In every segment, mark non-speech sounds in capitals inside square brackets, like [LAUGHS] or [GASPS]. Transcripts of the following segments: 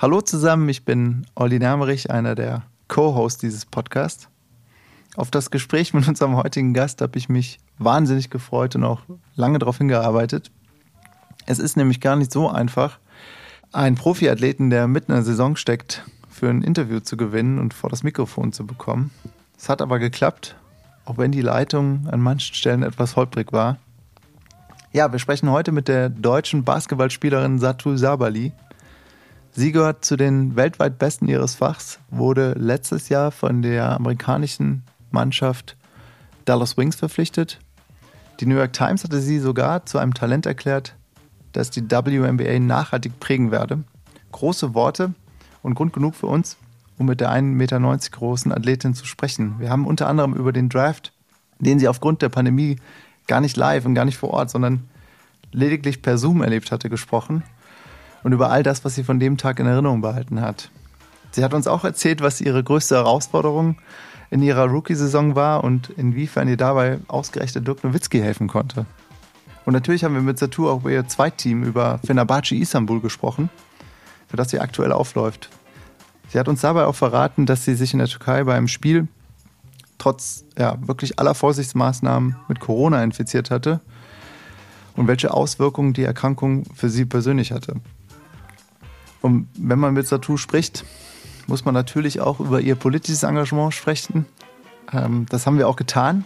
Hallo zusammen, ich bin Olli Nermerich, einer der Co-Hosts dieses Podcasts. Auf das Gespräch mit unserem heutigen Gast habe ich mich wahnsinnig gefreut und auch lange darauf hingearbeitet. Es ist nämlich gar nicht so einfach, einen Profiathleten, der mitten in der Saison steckt, für ein Interview zu gewinnen und vor das Mikrofon zu bekommen. Es hat aber geklappt, auch wenn die Leitung an manchen Stellen etwas holprig war. Ja, wir sprechen heute mit der deutschen Basketballspielerin Satu Sabali. Sie gehört zu den weltweit Besten ihres Fachs, wurde letztes Jahr von der amerikanischen Mannschaft Dallas Wings verpflichtet. Die New York Times hatte sie sogar zu einem Talent erklärt, das die WNBA nachhaltig prägen werde. Große Worte und Grund genug für uns, um mit der 1,90 Meter großen Athletin zu sprechen. Wir haben unter anderem über den Draft, den sie aufgrund der Pandemie gar nicht live und gar nicht vor Ort, sondern lediglich per Zoom erlebt hatte, gesprochen und über all das, was sie von dem Tag in Erinnerung behalten hat. Sie hat uns auch erzählt, was ihre größte Herausforderung in ihrer Rookie-Saison war und inwiefern ihr dabei ausgerechnet Dirk Nowitzki helfen konnte. Und natürlich haben wir mit Satur auch über ihr Zweitteam, über Fenerbahce Istanbul gesprochen, für das sie aktuell aufläuft. Sie hat uns dabei auch verraten, dass sie sich in der Türkei beim Spiel trotz ja, wirklich aller Vorsichtsmaßnahmen mit Corona infiziert hatte und welche Auswirkungen die Erkrankung für sie persönlich hatte. Und wenn man mit Satu spricht, muss man natürlich auch über ihr politisches Engagement sprechen. Ähm, das haben wir auch getan.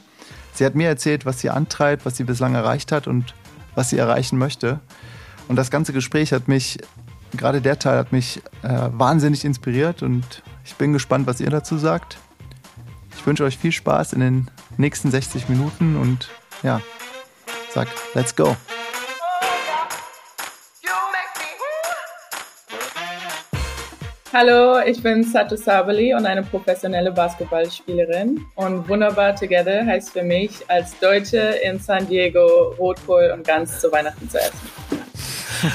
Sie hat mir erzählt, was sie antreibt, was sie bislang erreicht hat und was sie erreichen möchte. Und das ganze Gespräch hat mich, gerade der Teil hat mich äh, wahnsinnig inspiriert und ich bin gespannt, was ihr dazu sagt. Ich wünsche euch viel Spaß in den nächsten 60 Minuten und ja, sag, let's go. Hallo, ich bin Satu Sabali und eine professionelle Basketballspielerin. Und Wunderbar Together heißt für mich, als Deutsche in San Diego Rotkohl und Gans zu Weihnachten zu essen. [LAUGHS]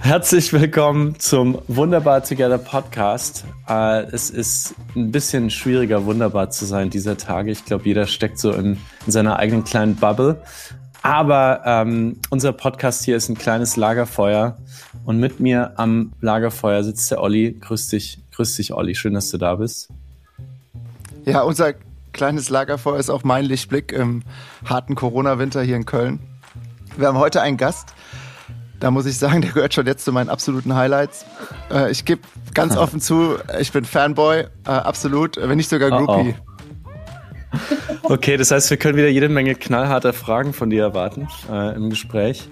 Herzlich willkommen zum Wunderbar Together Podcast. Äh, es ist ein bisschen schwieriger, wunderbar zu sein dieser Tage. Ich glaube, jeder steckt so in, in seiner eigenen kleinen Bubble. Aber ähm, unser Podcast hier ist ein kleines Lagerfeuer und mit mir am Lagerfeuer sitzt der Olli. Grüß dich, grüß dich, Olli. Schön, dass du da bist. Ja, unser kleines Lagerfeuer ist auch mein Lichtblick im harten Corona-Winter hier in Köln. Wir haben heute einen Gast. Da muss ich sagen, der gehört schon jetzt zu meinen absoluten Highlights. Äh, ich gebe ganz [LAUGHS] offen zu, ich bin Fanboy, äh, absolut, wenn nicht sogar Groupie. Oh, oh. Okay, das heißt, wir können wieder jede Menge knallharter Fragen von dir erwarten äh, im Gespräch.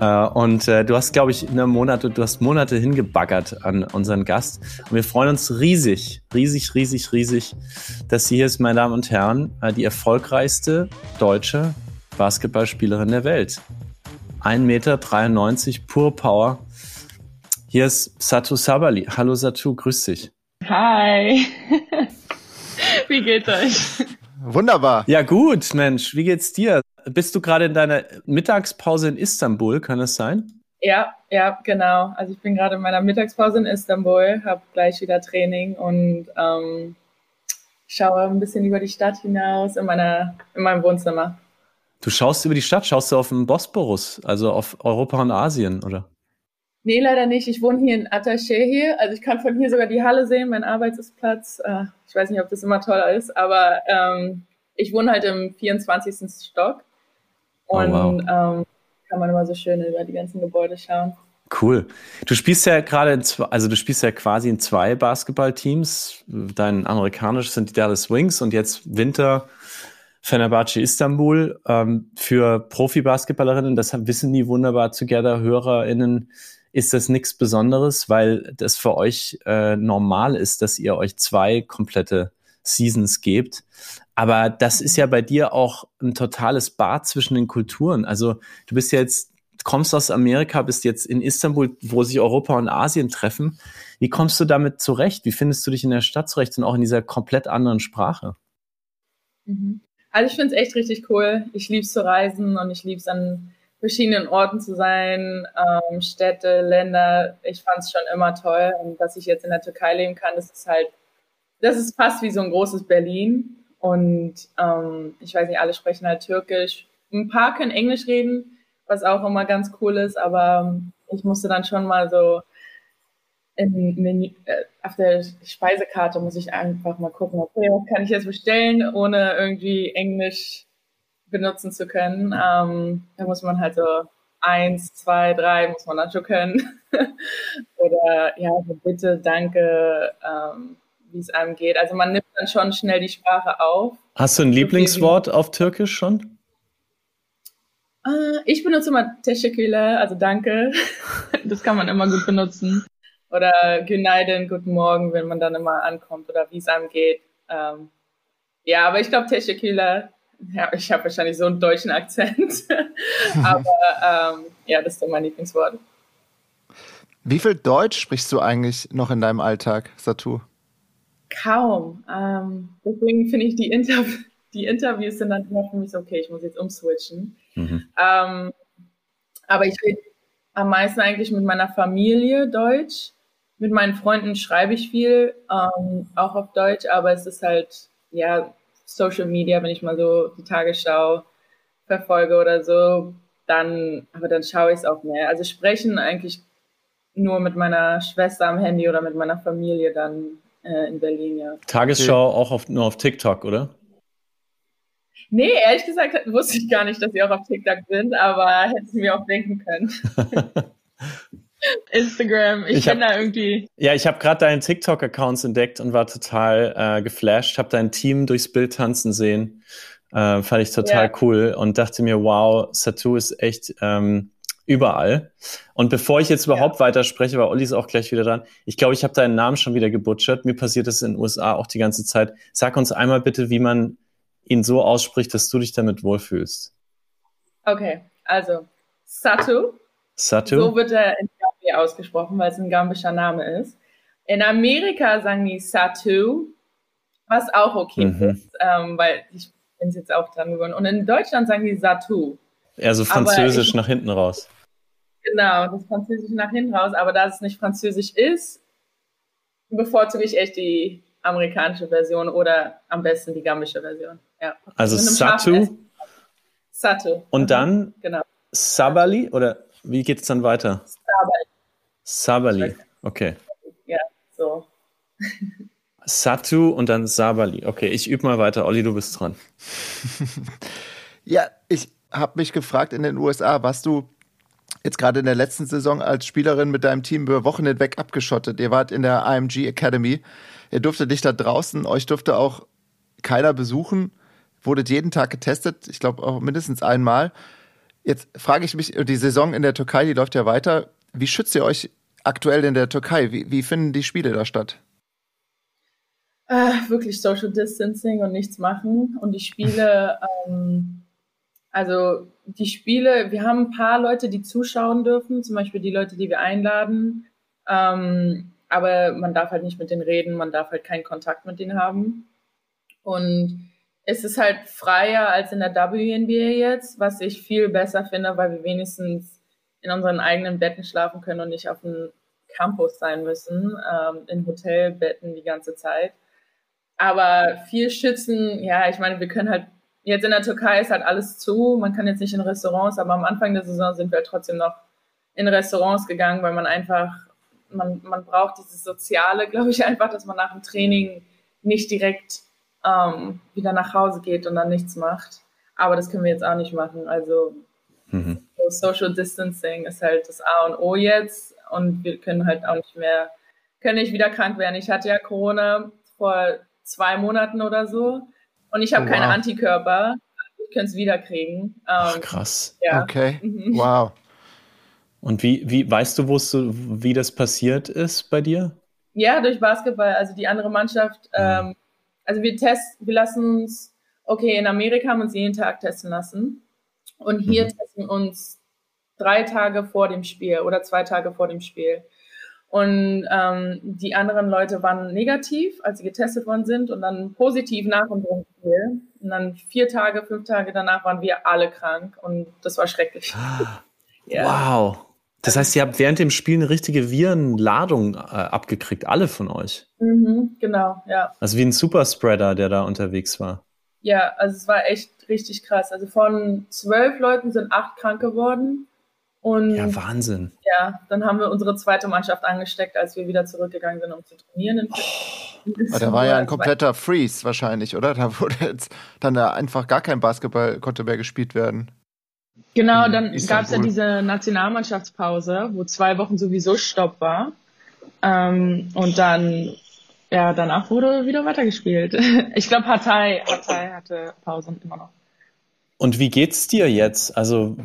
Äh, und äh, du hast, glaube ich, in einem Monat, du hast Monate hingebaggert an unseren Gast. Und wir freuen uns riesig, riesig, riesig, riesig, dass sie hier ist, meine Damen und Herren, äh, die erfolgreichste deutsche Basketballspielerin der Welt. 1,93 Meter, pure Power. Hier ist Satu Sabali. Hallo Satu, grüß dich. Hi. [LAUGHS] Wie geht's euch? Wunderbar. Ja, gut, Mensch. Wie geht's dir? Bist du gerade in deiner Mittagspause in Istanbul? Kann das sein? Ja, ja, genau. Also ich bin gerade in meiner Mittagspause in Istanbul, habe gleich wieder Training und ähm, schaue ein bisschen über die Stadt hinaus in, meiner, in meinem Wohnzimmer. Du schaust über die Stadt, schaust du auf den Bosporus, also auf Europa und Asien, oder? Nee, leider nicht. Ich wohne hier in Attaché hier. Also ich kann von hier sogar die Halle sehen, mein Arbeitsplatz. Äh, ich weiß nicht, ob das immer toll ist, aber ähm, ich wohne halt im 24. Stock. Und oh, wow. ähm, kann man immer so schön über die ganzen Gebäude schauen. Cool. Du spielst ja gerade in zwei, also du spielst ja quasi in zwei Basketballteams. Dein amerikanisches sind die Dallas Wings und jetzt Winter Fenerbahce Istanbul. Ähm, für Profi-Basketballerinnen, das wissen die wunderbar Together HörerInnen, ist das nichts Besonderes, weil das für euch äh, normal ist, dass ihr euch zwei komplette Seasons gebt. Aber das ist ja bei dir auch ein totales Bad zwischen den Kulturen. Also du bist jetzt, kommst aus Amerika, bist jetzt in Istanbul, wo sich Europa und Asien treffen. Wie kommst du damit zurecht? Wie findest du dich in der Stadt zurecht und auch in dieser komplett anderen Sprache? Mhm. Also ich finde es echt richtig cool. Ich liebe es zu reisen und ich liebe es an verschiedenen Orten zu sein, ähm, Städte, Länder. Ich fand es schon immer toll. Und dass ich jetzt in der Türkei leben kann, das ist halt, das ist fast wie so ein großes Berlin. Und ähm, ich weiß nicht, alle sprechen halt Türkisch. Ein paar können Englisch reden, was auch immer ganz cool ist, aber ich musste dann schon mal so in Menü, äh, auf der Speisekarte muss ich einfach mal gucken, okay, was kann ich jetzt bestellen, ohne irgendwie Englisch benutzen zu können. Ähm, da muss man halt so eins, zwei, drei muss man dann schon können. [LAUGHS] Oder ja, bitte, danke, ähm, wie es einem geht. Also man nimmt dann schon schnell die Sprache auf. Hast du ein Lieblingswort auf Türkisch schon? Äh, ich benutze immer Teşekkürler, also danke. [LAUGHS] Das kann man immer gut benutzen. Oder Günaydin, guten Morgen, wenn man dann immer ankommt oder wie es einem geht. Ähm, ja, aber ich glaube Teşekkürler, ja, ich habe wahrscheinlich so einen deutschen Akzent. [LAUGHS] aber ähm, ja, das ist doch mein Lieblingswort. Wie viel Deutsch sprichst du eigentlich noch in deinem Alltag, Satu? Kaum. Ähm, deswegen finde ich die, Inter die Interviews sind dann immer für mich so, okay, ich muss jetzt umswitchen. Mhm. Ähm, aber ich rede am meisten eigentlich mit meiner Familie Deutsch. Mit meinen Freunden schreibe ich viel, ähm, auch auf Deutsch, aber es ist halt, ja, Social Media, wenn ich mal so die Tagesschau verfolge oder so, dann, aber dann schaue ich es auch mehr. Also sprechen eigentlich nur mit meiner Schwester am Handy oder mit meiner Familie dann äh, in Berlin, ja. Tagesschau okay. auch auf, nur auf TikTok, oder? Nee, ehrlich gesagt wusste ich gar nicht, dass sie auch auf TikTok sind, aber hätte sie mir auch denken können. [LAUGHS] Instagram, ich, ich bin hab, da irgendwie. Ja, ich habe gerade deinen TikTok-Accounts entdeckt und war total äh, geflasht, habe dein Team durchs Bild tanzen sehen. Äh, fand ich total ja. cool und dachte mir, wow, Satu ist echt ähm, überall. Und bevor ich jetzt überhaupt ja. weiterspreche, weil Olli ist auch gleich wieder dran, ich glaube, ich habe deinen Namen schon wieder gebutschert. Mir passiert das in den USA auch die ganze Zeit. Sag uns einmal bitte, wie man ihn so ausspricht, dass du dich damit wohlfühlst. Okay, also Satu. Satu. So wird er in Gambia ausgesprochen, weil es ein gambischer Name ist. In Amerika sagen die Satu, was auch okay mhm. ist, ähm, weil ich bin jetzt auch dran geworden. Und in Deutschland sagen die Satu. Ja, so französisch ich, nach hinten raus. Genau, das Französisch nach hinten raus. Aber da es nicht französisch ist, bevorzuge ich echt die amerikanische Version oder am besten die gambische Version. Ja. Also Satu. Satu. Und mhm. dann genau. Sabali oder wie geht es dann weiter? Sabali. Sabali, okay. Ja, so. Satu und dann Sabali. Okay, ich übe mal weiter. Olli, du bist dran. [LAUGHS] ja, ich habe mich gefragt in den USA, was du jetzt gerade in der letzten Saison als Spielerin mit deinem Team über Wochen hinweg abgeschottet. Ihr wart in der IMG Academy. Ihr durftet nicht da draußen, euch durfte auch keiner besuchen, wurdet jeden Tag getestet, ich glaube auch mindestens einmal. Jetzt frage ich mich, die Saison in der Türkei, die läuft ja weiter. Wie schützt ihr euch aktuell in der Türkei? Wie, wie finden die Spiele da statt? Äh, wirklich Social Distancing und nichts machen. Und die Spiele, [LAUGHS] ähm, also die Spiele, wir haben ein paar Leute, die zuschauen dürfen, zum Beispiel die Leute, die wir einladen. Ähm, aber man darf halt nicht mit denen reden, man darf halt keinen Kontakt mit denen haben. Und es ist halt freier als in der WNBA jetzt, was ich viel besser finde, weil wir wenigstens in unseren eigenen Betten schlafen können und nicht auf dem Campus sein müssen, ähm, in Hotelbetten die ganze Zeit. Aber viel schützen, ja, ich meine, wir können halt, jetzt in der Türkei ist halt alles zu, man kann jetzt nicht in Restaurants, aber am Anfang der Saison sind wir halt trotzdem noch in Restaurants gegangen, weil man einfach man, man braucht dieses Soziale, glaube ich, einfach, dass man nach dem Training nicht direkt ähm, wieder nach Hause geht und dann nichts macht. Aber das können wir jetzt auch nicht machen. Also mhm. Social Distancing ist halt das A und O jetzt und wir können halt auch nicht mehr, können nicht wieder krank werden. Ich hatte ja Corona vor zwei Monaten oder so und ich habe oh, wow. keine Antikörper. Ich könnte es wieder kriegen. Ähm, Ach, krass. Ja. Okay. Mhm. Wow. Und wie, wie weißt du, wie das passiert ist bei dir? Ja, durch Basketball. Also die andere Mannschaft, ja. ähm, also wir testen, wir lassen uns, okay, in Amerika haben wir uns jeden Tag testen lassen. Und hier mhm. testen uns drei Tage vor dem Spiel oder zwei Tage vor dem Spiel. Und ähm, die anderen Leute waren negativ, als sie getestet worden sind, und dann positiv nach unserem Spiel. Und dann vier Tage, fünf Tage danach waren wir alle krank und das war schrecklich. [GASPS] ja. Wow. Das heißt, ihr habt während dem Spiel eine richtige Virenladung äh, abgekriegt, alle von euch. Mhm, genau, ja. Also wie ein Superspreader, der da unterwegs war. Ja, also es war echt richtig krass. Also von zwölf Leuten sind acht krank geworden Und ja, Wahnsinn. Ja, dann haben wir unsere zweite Mannschaft angesteckt, als wir wieder zurückgegangen sind, um zu trainieren. Oh, da war ja ein kompletter Freeze wahrscheinlich, oder? Da wurde jetzt dann da einfach gar kein Basketball konnte mehr gespielt werden. Genau, dann gab es ja diese Nationalmannschaftspause, wo zwei Wochen sowieso Stopp war. Ähm, und dann, ja, danach wurde wieder weitergespielt. [LAUGHS] Ich glaube, Partei, Partei hatte Pause immer noch. Und wie geht's dir jetzt? Also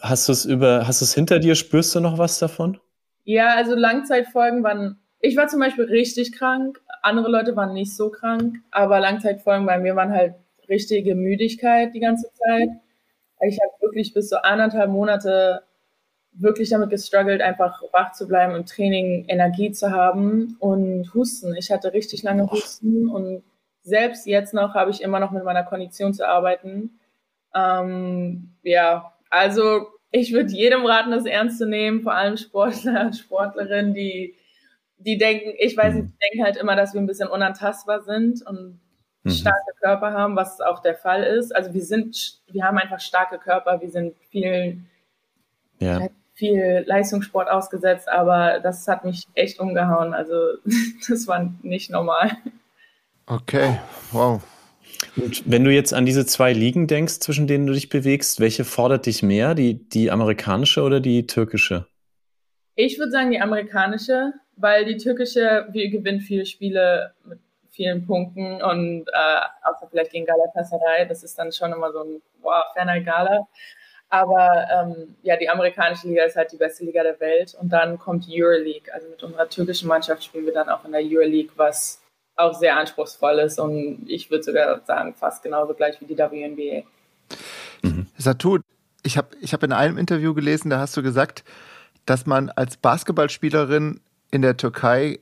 hast du es über, hast du es hinter dir? Spürst du noch was davon? Ja, also Langzeitfolgen waren. Ich war zum Beispiel richtig krank. Andere Leute waren nicht so krank, aber Langzeitfolgen bei mir waren halt richtige Müdigkeit die ganze Zeit. Ich habe wirklich bis so anderthalb Monate wirklich damit gestruggelt, einfach wach zu bleiben im Training, Energie zu haben und Husten. Ich hatte richtig lange Husten und selbst jetzt noch habe ich immer noch mit meiner Kondition zu arbeiten. Ähm, ja, also ich würde jedem raten, das ernst zu nehmen, vor allem Sportler und [LAUGHS] Sportlerinnen, die, die denken, ich weiß nicht, die denken halt immer, dass wir ein bisschen unantastbar sind und mhm. starke Körper haben, was auch der Fall ist. Also wir sind, wir haben einfach starke Körper, wir sind viel, ja. viel Leistungssport ausgesetzt, aber das hat mich echt umgehauen. Also [LAUGHS] das war nicht normal. Okay, wow. Und wenn du jetzt an diese zwei Ligen denkst, zwischen denen du dich bewegst, welche fordert dich mehr, die, die amerikanische oder die türkische? Ich würde sagen die amerikanische, weil die türkische, wir gewinnen viele Spiele mit vielen Punkten und äh, außer vielleicht gegen Galatasaray, das ist dann schon immer so ein wow, ferner Gala. Aber ähm, ja, die amerikanische Liga ist halt die beste Liga der Welt und dann kommt Euroleague. Also mit unserer türkischen Mannschaft spielen wir dann auch in der Euroleague, was auch sehr anspruchsvoll ist und ich würde sogar sagen, fast genauso gleich wie die WNBA. Mhm. Satu, ich habe ich hab in einem Interview gelesen, da hast du gesagt, dass man als Basketballspielerin in der Türkei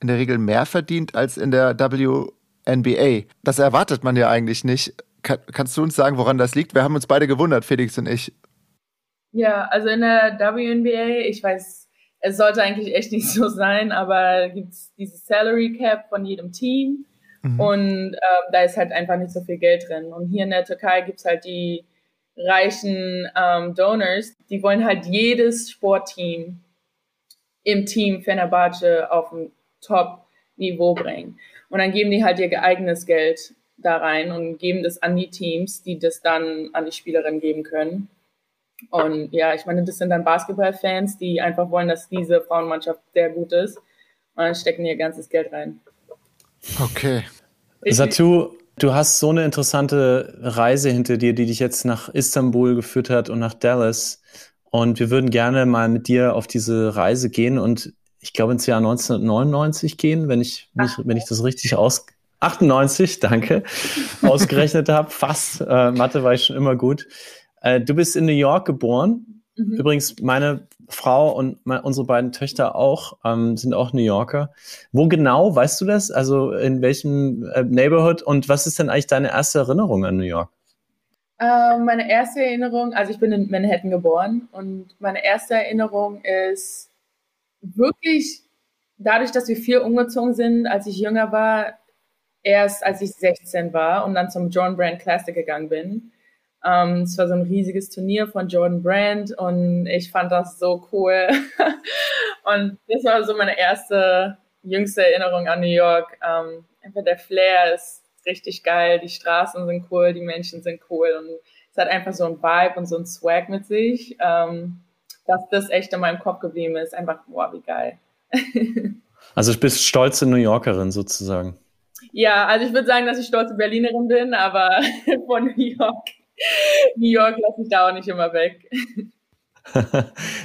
in der Regel mehr verdient als in der WNBA. Das erwartet man ja eigentlich nicht. Kann, kannst du uns sagen, woran das liegt? Wir haben uns beide gewundert, Felix und ich. Ja, also in der WNBA, ich weiß es sollte eigentlich echt nicht so sein, aber gibt es dieses Salary Cap von jedem Team mhm. und äh, da ist halt einfach nicht so viel Geld drin. Und hier in der Türkei gibt es halt die reichen ähm, Donors, die wollen halt jedes Sportteam im Team Fenerbahce auf ein Top-Niveau bringen. Und dann geben die halt ihr eigenes Geld da rein und geben das an die Teams, die das dann an die Spielerinnen geben können. Und ja, ich meine, das sind dann Basketballfans, die einfach wollen, dass diese Frauenmannschaft sehr gut ist. Und dann stecken ihr ganzes Geld rein. Okay. Satu, du hast so eine interessante Reise hinter dir, die dich jetzt nach Istanbul geführt hat und nach Dallas. Und wir würden gerne mal mit dir auf diese Reise gehen und ich glaube ins Jahr 1999 gehen, wenn ich, mich, wenn ich das richtig aus 98, danke, [LAUGHS] ausgerechnet habe. Fast. Äh, Mathe war ich schon immer gut. Äh, du bist in New York geboren. Mhm. Übrigens, meine Frau und meine, unsere beiden Töchter auch ähm, sind auch New Yorker. Wo genau, weißt du das? Also in welchem äh, Neighborhood und was ist denn eigentlich deine erste Erinnerung an New York? Äh, meine erste Erinnerung, also ich bin in Manhattan geboren und meine erste Erinnerung ist wirklich dadurch, dass wir viel umgezogen sind, als ich jünger war, erst als ich 16 war und dann zum John Brand Classic gegangen bin. Ähm, es war so ein riesiges Turnier von Jordan Brand und ich fand das so cool. [LAUGHS] und das war so meine erste, jüngste Erinnerung an New York. Ähm, einfach der Flair ist richtig geil, die Straßen sind cool, die Menschen sind cool und es hat einfach so ein Vibe und so ein Swag mit sich, ähm, dass das echt in meinem Kopf geblieben ist. Einfach, wow, wie geil. [LAUGHS] also du bist stolze New Yorkerin sozusagen. Ja, also ich würde sagen, dass ich stolze Berlinerin bin, aber [LAUGHS] von New York New York lasse ich da auch nicht immer weg.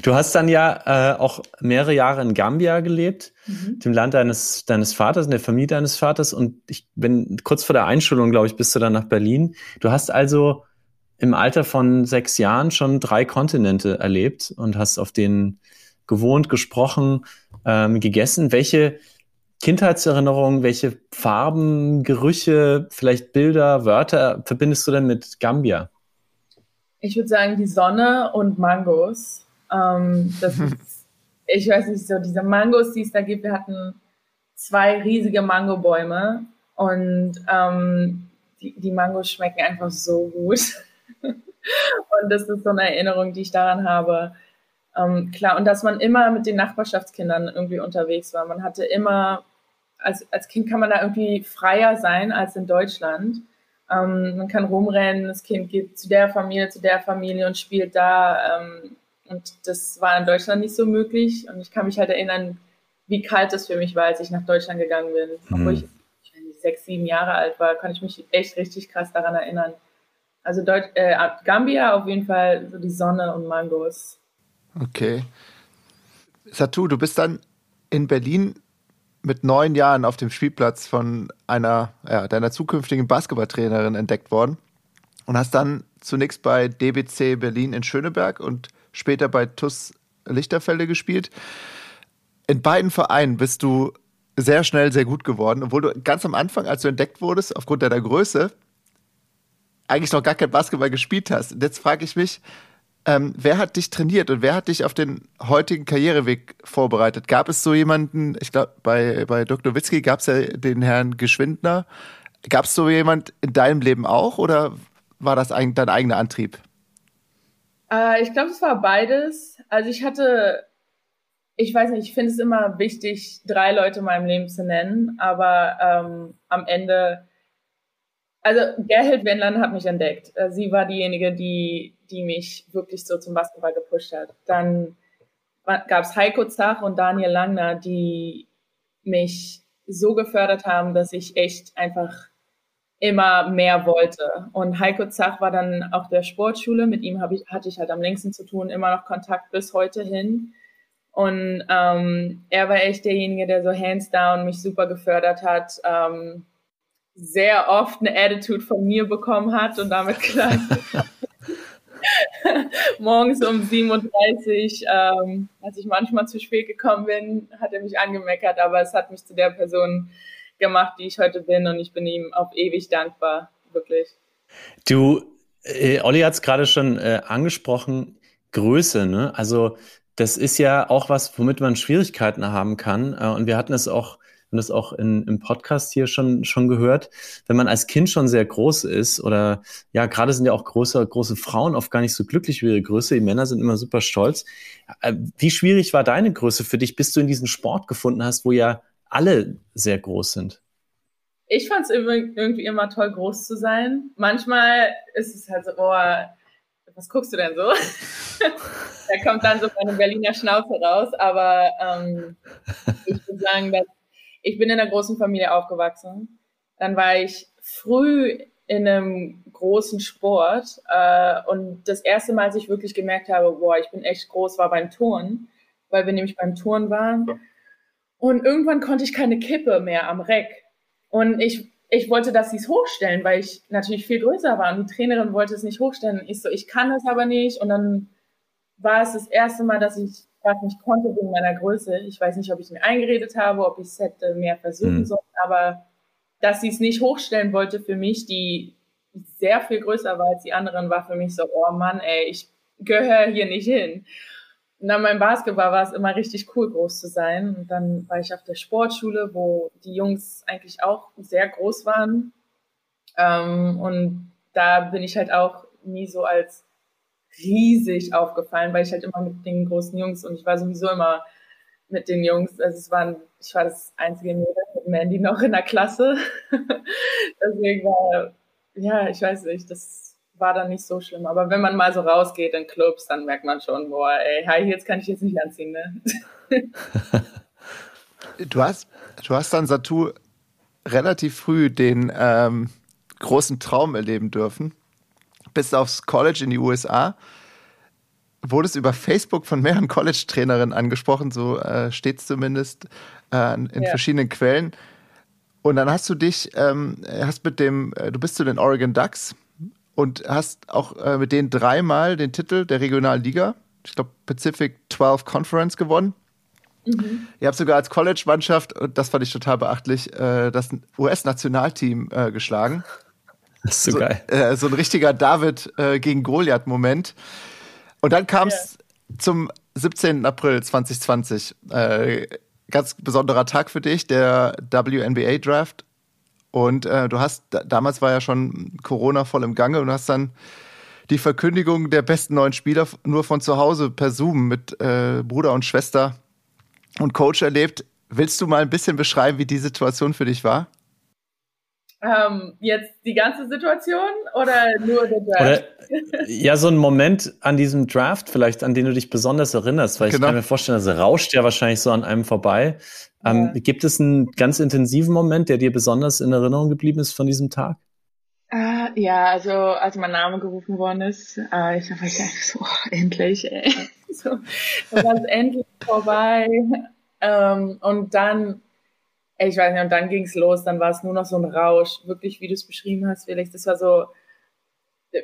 Du hast dann ja äh, auch mehrere Jahre in Gambia gelebt, mhm. dem Land deines, deines Vaters, in der Familie deines Vaters. Und ich bin kurz vor der Einschulung, glaube ich, bist du dann nach Berlin. Du hast also im Alter von sechs Jahren schon drei Kontinente erlebt und hast auf denen gewohnt, gesprochen, ähm, gegessen. Welche Kindheitserinnerungen, welche Farben, Gerüche, vielleicht Bilder, Wörter verbindest du denn mit Gambia? Ich würde sagen, die Sonne und Mangos. Ähm, das ist, ich weiß nicht, so diese Mangos, die es da gibt. Wir hatten zwei riesige Mangobäume und ähm, die, die Mangos schmecken einfach so gut. [LAUGHS] und das ist so eine Erinnerung, die ich daran habe. Ähm, klar, und dass man immer mit den Nachbarschaftskindern irgendwie unterwegs war. Man hatte immer, als, als Kind kann man da irgendwie freier sein als in Deutschland. Ähm, man kann rumrennen, das Kind geht zu der Familie, zu der Familie und spielt da. Ähm, und das war in Deutschland nicht so möglich. Und ich kann mich halt erinnern, wie kalt es für mich war, als ich nach Deutschland gegangen bin. Mhm. Obwohl ich sechs, sieben Jahre alt war, kann ich mich echt richtig krass daran erinnern. Also Deut äh, Gambia auf jeden Fall so die Sonne und Mangos. Okay. Satu, du bist dann in Berlin mit neun Jahren auf dem Spielplatz von einer ja, deiner zukünftigen Basketballtrainerin entdeckt worden und hast dann zunächst bei DBC Berlin in Schöneberg und später bei TUS Lichterfelde gespielt. In beiden Vereinen bist du sehr schnell sehr gut geworden, obwohl du ganz am Anfang, als du entdeckt wurdest, aufgrund deiner Größe, eigentlich noch gar kein Basketball gespielt hast. Und jetzt frage ich mich, ähm, wer hat dich trainiert und wer hat dich auf den heutigen Karriereweg vorbereitet? Gab es so jemanden, ich glaube, bei, bei Dr. Witzki gab es ja den Herrn Geschwindner. Gab es so jemand in deinem Leben auch oder war das dein eigener Antrieb? Äh, ich glaube, es war beides. Also ich hatte, ich weiß nicht, ich finde es immer wichtig, drei Leute in meinem Leben zu nennen, aber ähm, am Ende also Gerhild Wendland hat mich entdeckt. Äh, sie war diejenige, die, die mich wirklich so zum Basketball gepusht hat. Dann gab es Heiko Zach und Daniel Langner, die mich so gefördert haben, dass ich echt einfach immer mehr wollte. Und Heiko Zach war dann auch der Sportschule. Mit ihm ich, hatte ich halt am längsten zu tun, immer noch Kontakt bis heute hin. Und ähm, er war echt derjenige, der so hands down mich super gefördert hat. Ähm, sehr oft eine Attitude von mir bekommen hat und damit klar. [LAUGHS] Morgens um 37, ähm, als ich manchmal zu spät gekommen bin, hat er mich angemeckert, aber es hat mich zu der Person gemacht, die ich heute bin und ich bin ihm auf ewig dankbar, wirklich. Du, äh, Olli hat es gerade schon äh, angesprochen, Größe, ne? Also das ist ja auch was, womit man Schwierigkeiten haben kann. Äh, und wir hatten es auch und das auch in, im Podcast hier schon, schon gehört, wenn man als Kind schon sehr groß ist oder ja, gerade sind ja auch große, große Frauen oft gar nicht so glücklich über ihre Größe, die Männer sind immer super stolz. Äh, wie schwierig war deine Größe für dich, bis du in diesen Sport gefunden hast, wo ja alle sehr groß sind? Ich fand es irgendwie immer toll, groß zu sein. Manchmal ist es halt so, oh, was guckst du denn so? [LAUGHS] da kommt dann so meine Berliner Schnauze raus. Aber ähm, ich würde sagen, dass ich bin in einer großen Familie aufgewachsen. Dann war ich früh in einem großen Sport äh, und das erste Mal, als ich wirklich gemerkt habe, boah, ich bin echt groß, war beim Turnen, weil wir nämlich beim Turnen waren. Und irgendwann konnte ich keine Kippe mehr am Reck. Und ich, ich wollte, dass sie es hochstellen, weil ich natürlich viel größer war. Und die Trainerin wollte es nicht hochstellen. Ich so, ich kann es aber nicht. Und dann war es das erste Mal, dass ich was nicht konnte wegen meiner Größe. Ich weiß nicht, ob ich mir eingeredet habe, ob ich es hätte mehr versuchen mhm. sollen, aber dass sie es nicht hochstellen wollte für mich, die sehr viel größer war als die anderen, war für mich so, oh Mann, ey, ich gehöre hier nicht hin. Und dann beim Basketball war es immer richtig cool, groß zu sein. Und dann war ich auf der Sportschule, wo die Jungs eigentlich auch sehr groß waren. Ähm, und da bin ich halt auch nie so als riesig aufgefallen, weil ich halt immer mit den großen Jungs und ich war sowieso immer mit den Jungs, also es waren, ich war das einzige Mädel mit Mandy noch in der Klasse. [LAUGHS] Deswegen war, ja, ich weiß nicht, das war dann nicht so schlimm. Aber wenn man mal so rausgeht in Clubs, dann merkt man schon, boah, ey, High Heels kann ich jetzt nicht anziehen, ne? [LAUGHS] du hast, du hast dann Satu relativ früh den ähm, großen Traum erleben dürfen bis aufs College in die USA. Wurde es über Facebook von mehreren College-Trainerinnen angesprochen, so äh, steht es zumindest äh, in ja. verschiedenen Quellen. Und dann hast du dich, ähm, hast mit dem, äh, du bist zu den Oregon Ducks und hast auch äh, mit denen dreimal den Titel der Regionalliga, ich glaube Pacific 12 Conference gewonnen. Mhm. Ihr habt sogar als College-Mannschaft, und das fand ich total beachtlich, äh, das US-Nationalteam äh, geschlagen. Das ist so, so geil. Äh, so ein richtiger David äh, gegen Goliath-Moment. Und dann kam es yeah. zum 17. April 2020. Äh, ganz besonderer Tag für dich, der WNBA-Draft. Und äh, du hast, damals war ja schon Corona voll im Gange und du hast dann die Verkündigung der besten neuen Spieler nur von zu Hause per Zoom mit äh, Bruder und Schwester und Coach erlebt. Willst du mal ein bisschen beschreiben, wie die Situation für dich war? Ähm, jetzt die ganze Situation oder nur der Draft? Oder, ja, so ein Moment an diesem Draft vielleicht, an den du dich besonders erinnerst, weil genau. ich kann mir vorstellen, das rauscht ja wahrscheinlich so an einem vorbei. Ähm, ja. Gibt es einen ganz intensiven Moment, der dir besonders in Erinnerung geblieben ist von diesem Tag? Uh, ja, also als mein Name gerufen worden ist, uh, ich dachte so, oh, endlich, ey. [LAUGHS] so, es endlich vorbei. Um, ähm, und dann ich weiß nicht, und dann ging es los, dann war es nur noch so ein Rausch, wirklich, wie du es beschrieben hast, Felix. Das war so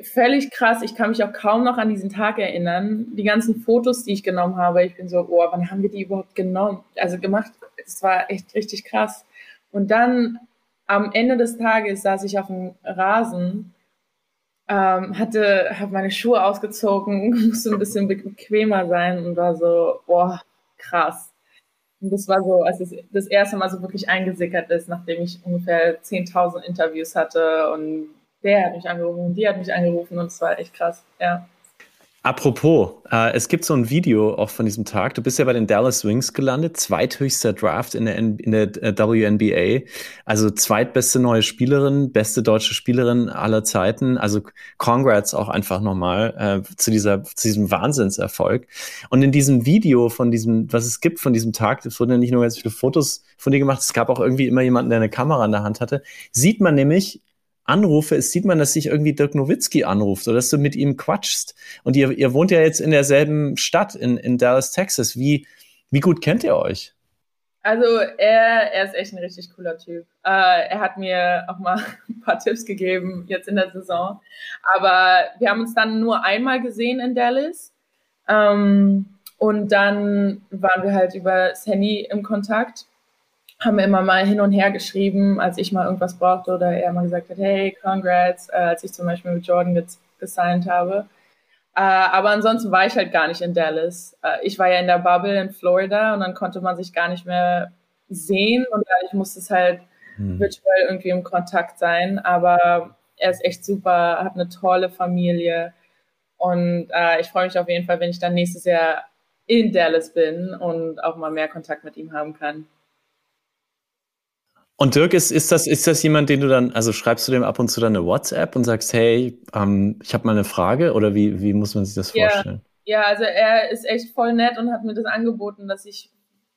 völlig krass. Ich kann mich auch kaum noch an diesen Tag erinnern. Die ganzen Fotos, die ich genommen habe, ich bin so, oh, wann haben wir die überhaupt genommen? Also gemacht, es war echt richtig krass. Und dann am Ende des Tages saß ich auf dem Rasen, ähm, hatte, habe meine Schuhe ausgezogen, [LAUGHS] musste ein bisschen bequemer sein und war so, boah, krass. Und das war so, als es das erste Mal so wirklich eingesickert ist, nachdem ich ungefähr 10.000 Interviews hatte und der hat mich angerufen und die hat mich angerufen und es war echt krass, ja. Apropos, äh, es gibt so ein Video auch von diesem Tag. Du bist ja bei den Dallas Wings gelandet, zweithöchster Draft in der, in der äh, WNBA. Also zweitbeste neue Spielerin, beste deutsche Spielerin aller Zeiten. Also Congrats auch einfach nochmal äh, zu, dieser, zu diesem Wahnsinnserfolg. Und in diesem Video von diesem, was es gibt von diesem Tag, es wurden ja nicht nur ganz viele Fotos von dir gemacht, es gab auch irgendwie immer jemanden, der eine Kamera in der Hand hatte, sieht man nämlich anrufe, es sieht man, dass sich irgendwie Dirk Nowitzki anruft oder dass du mit ihm quatschst. Und ihr, ihr wohnt ja jetzt in derselben Stadt, in, in Dallas, Texas. Wie, wie gut kennt ihr euch? Also er, er ist echt ein richtig cooler Typ. Äh, er hat mir auch mal [LAUGHS] ein paar Tipps gegeben jetzt in der Saison. Aber wir haben uns dann nur einmal gesehen in Dallas. Ähm, und dann waren wir halt über das im Kontakt haben wir immer mal hin und her geschrieben, als ich mal irgendwas brauchte oder er mal gesagt hat, hey, congrats, äh, als ich zum Beispiel mit Jordan gesigned habe. Äh, aber ansonsten war ich halt gar nicht in Dallas. Äh, ich war ja in der Bubble in Florida und dann konnte man sich gar nicht mehr sehen und ich musste es halt hm. virtuell irgendwie im Kontakt sein. Aber er ist echt super, hat eine tolle Familie und äh, ich freue mich auf jeden Fall, wenn ich dann nächstes Jahr in Dallas bin und auch mal mehr Kontakt mit ihm haben kann. Und Dirk, ist, ist, das, ist das jemand, den du dann, also schreibst du dem ab und zu dann eine WhatsApp und sagst, hey, ähm, ich habe mal eine Frage oder wie, wie muss man sich das ja, vorstellen? Ja, also er ist echt voll nett und hat mir das angeboten, dass ich,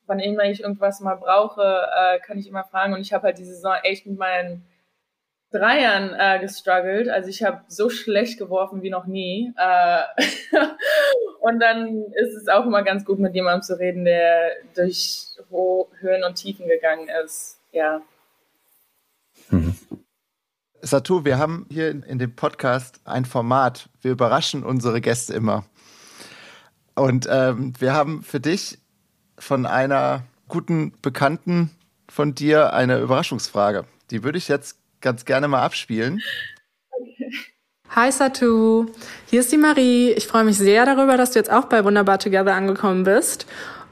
wann immer ich irgendwas mal brauche, äh, kann ich immer fragen. Und ich habe halt diese Saison echt mit meinen Dreiern äh, gestruggelt. Also ich habe so schlecht geworfen wie noch nie. Äh, [LAUGHS] und dann ist es auch immer ganz gut, mit jemandem zu reden, der durch Höhen und Tiefen gegangen ist. Ja. Mhm. Satu, wir haben hier in dem Podcast ein Format. Wir überraschen unsere Gäste immer. Und ähm, wir haben für dich von einer guten Bekannten von dir eine Überraschungsfrage. Die würde ich jetzt ganz gerne mal abspielen. Hi Satu, hier ist die Marie. Ich freue mich sehr darüber, dass du jetzt auch bei Wunderbar Together angekommen bist.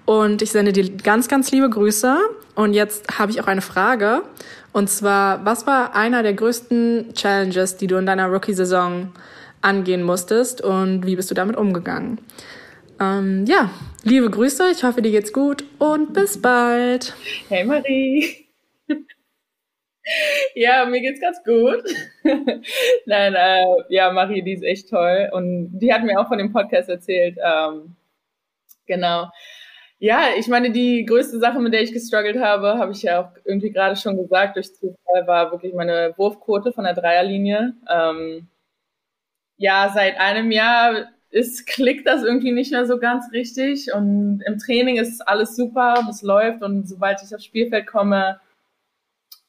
Und ich sende dir ganz, ganz liebe Grüße. Und jetzt habe ich auch eine Frage. Und zwar, was war einer der größten Challenges, die du in deiner Rookie-Saison angehen musstest und wie bist du damit umgegangen? Ähm, ja, liebe Grüße, ich hoffe, dir geht's gut und bis bald. Hey Marie. [LAUGHS] ja, mir geht's ganz gut. [LAUGHS] Nein, äh, ja, Marie, die ist echt toll und die hat mir auch von dem Podcast erzählt. Ähm, genau. Ja, ich meine, die größte Sache, mit der ich gestruggelt habe, habe ich ja auch irgendwie gerade schon gesagt, durch Zufall war wirklich meine Wurfquote von der Dreierlinie. Ähm, ja, seit einem Jahr ist, klickt das irgendwie nicht mehr so ganz richtig und im Training ist alles super und es läuft und sobald ich aufs Spielfeld komme,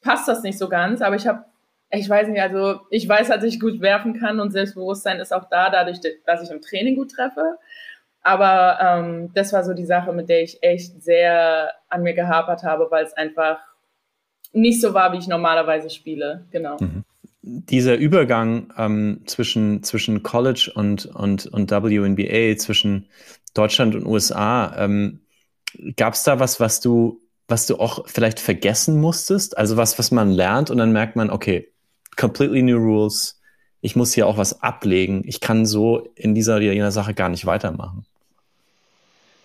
passt das nicht so ganz, aber ich habe ich weiß nicht, also ich weiß, dass ich gut werfen kann und Selbstbewusstsein ist auch da, dadurch, dass ich im Training gut treffe. Aber ähm, das war so die Sache, mit der ich echt sehr an mir gehapert habe, weil es einfach nicht so war, wie ich normalerweise spiele. Genau. Mhm. Dieser Übergang ähm, zwischen, zwischen College und, und, und WNBA, zwischen Deutschland und USA, ähm, gab es da was, was du, was du auch vielleicht vergessen musstest? Also was, was man lernt und dann merkt man, okay, completely new rules, ich muss hier auch was ablegen. Ich kann so in dieser, in dieser Sache gar nicht weitermachen.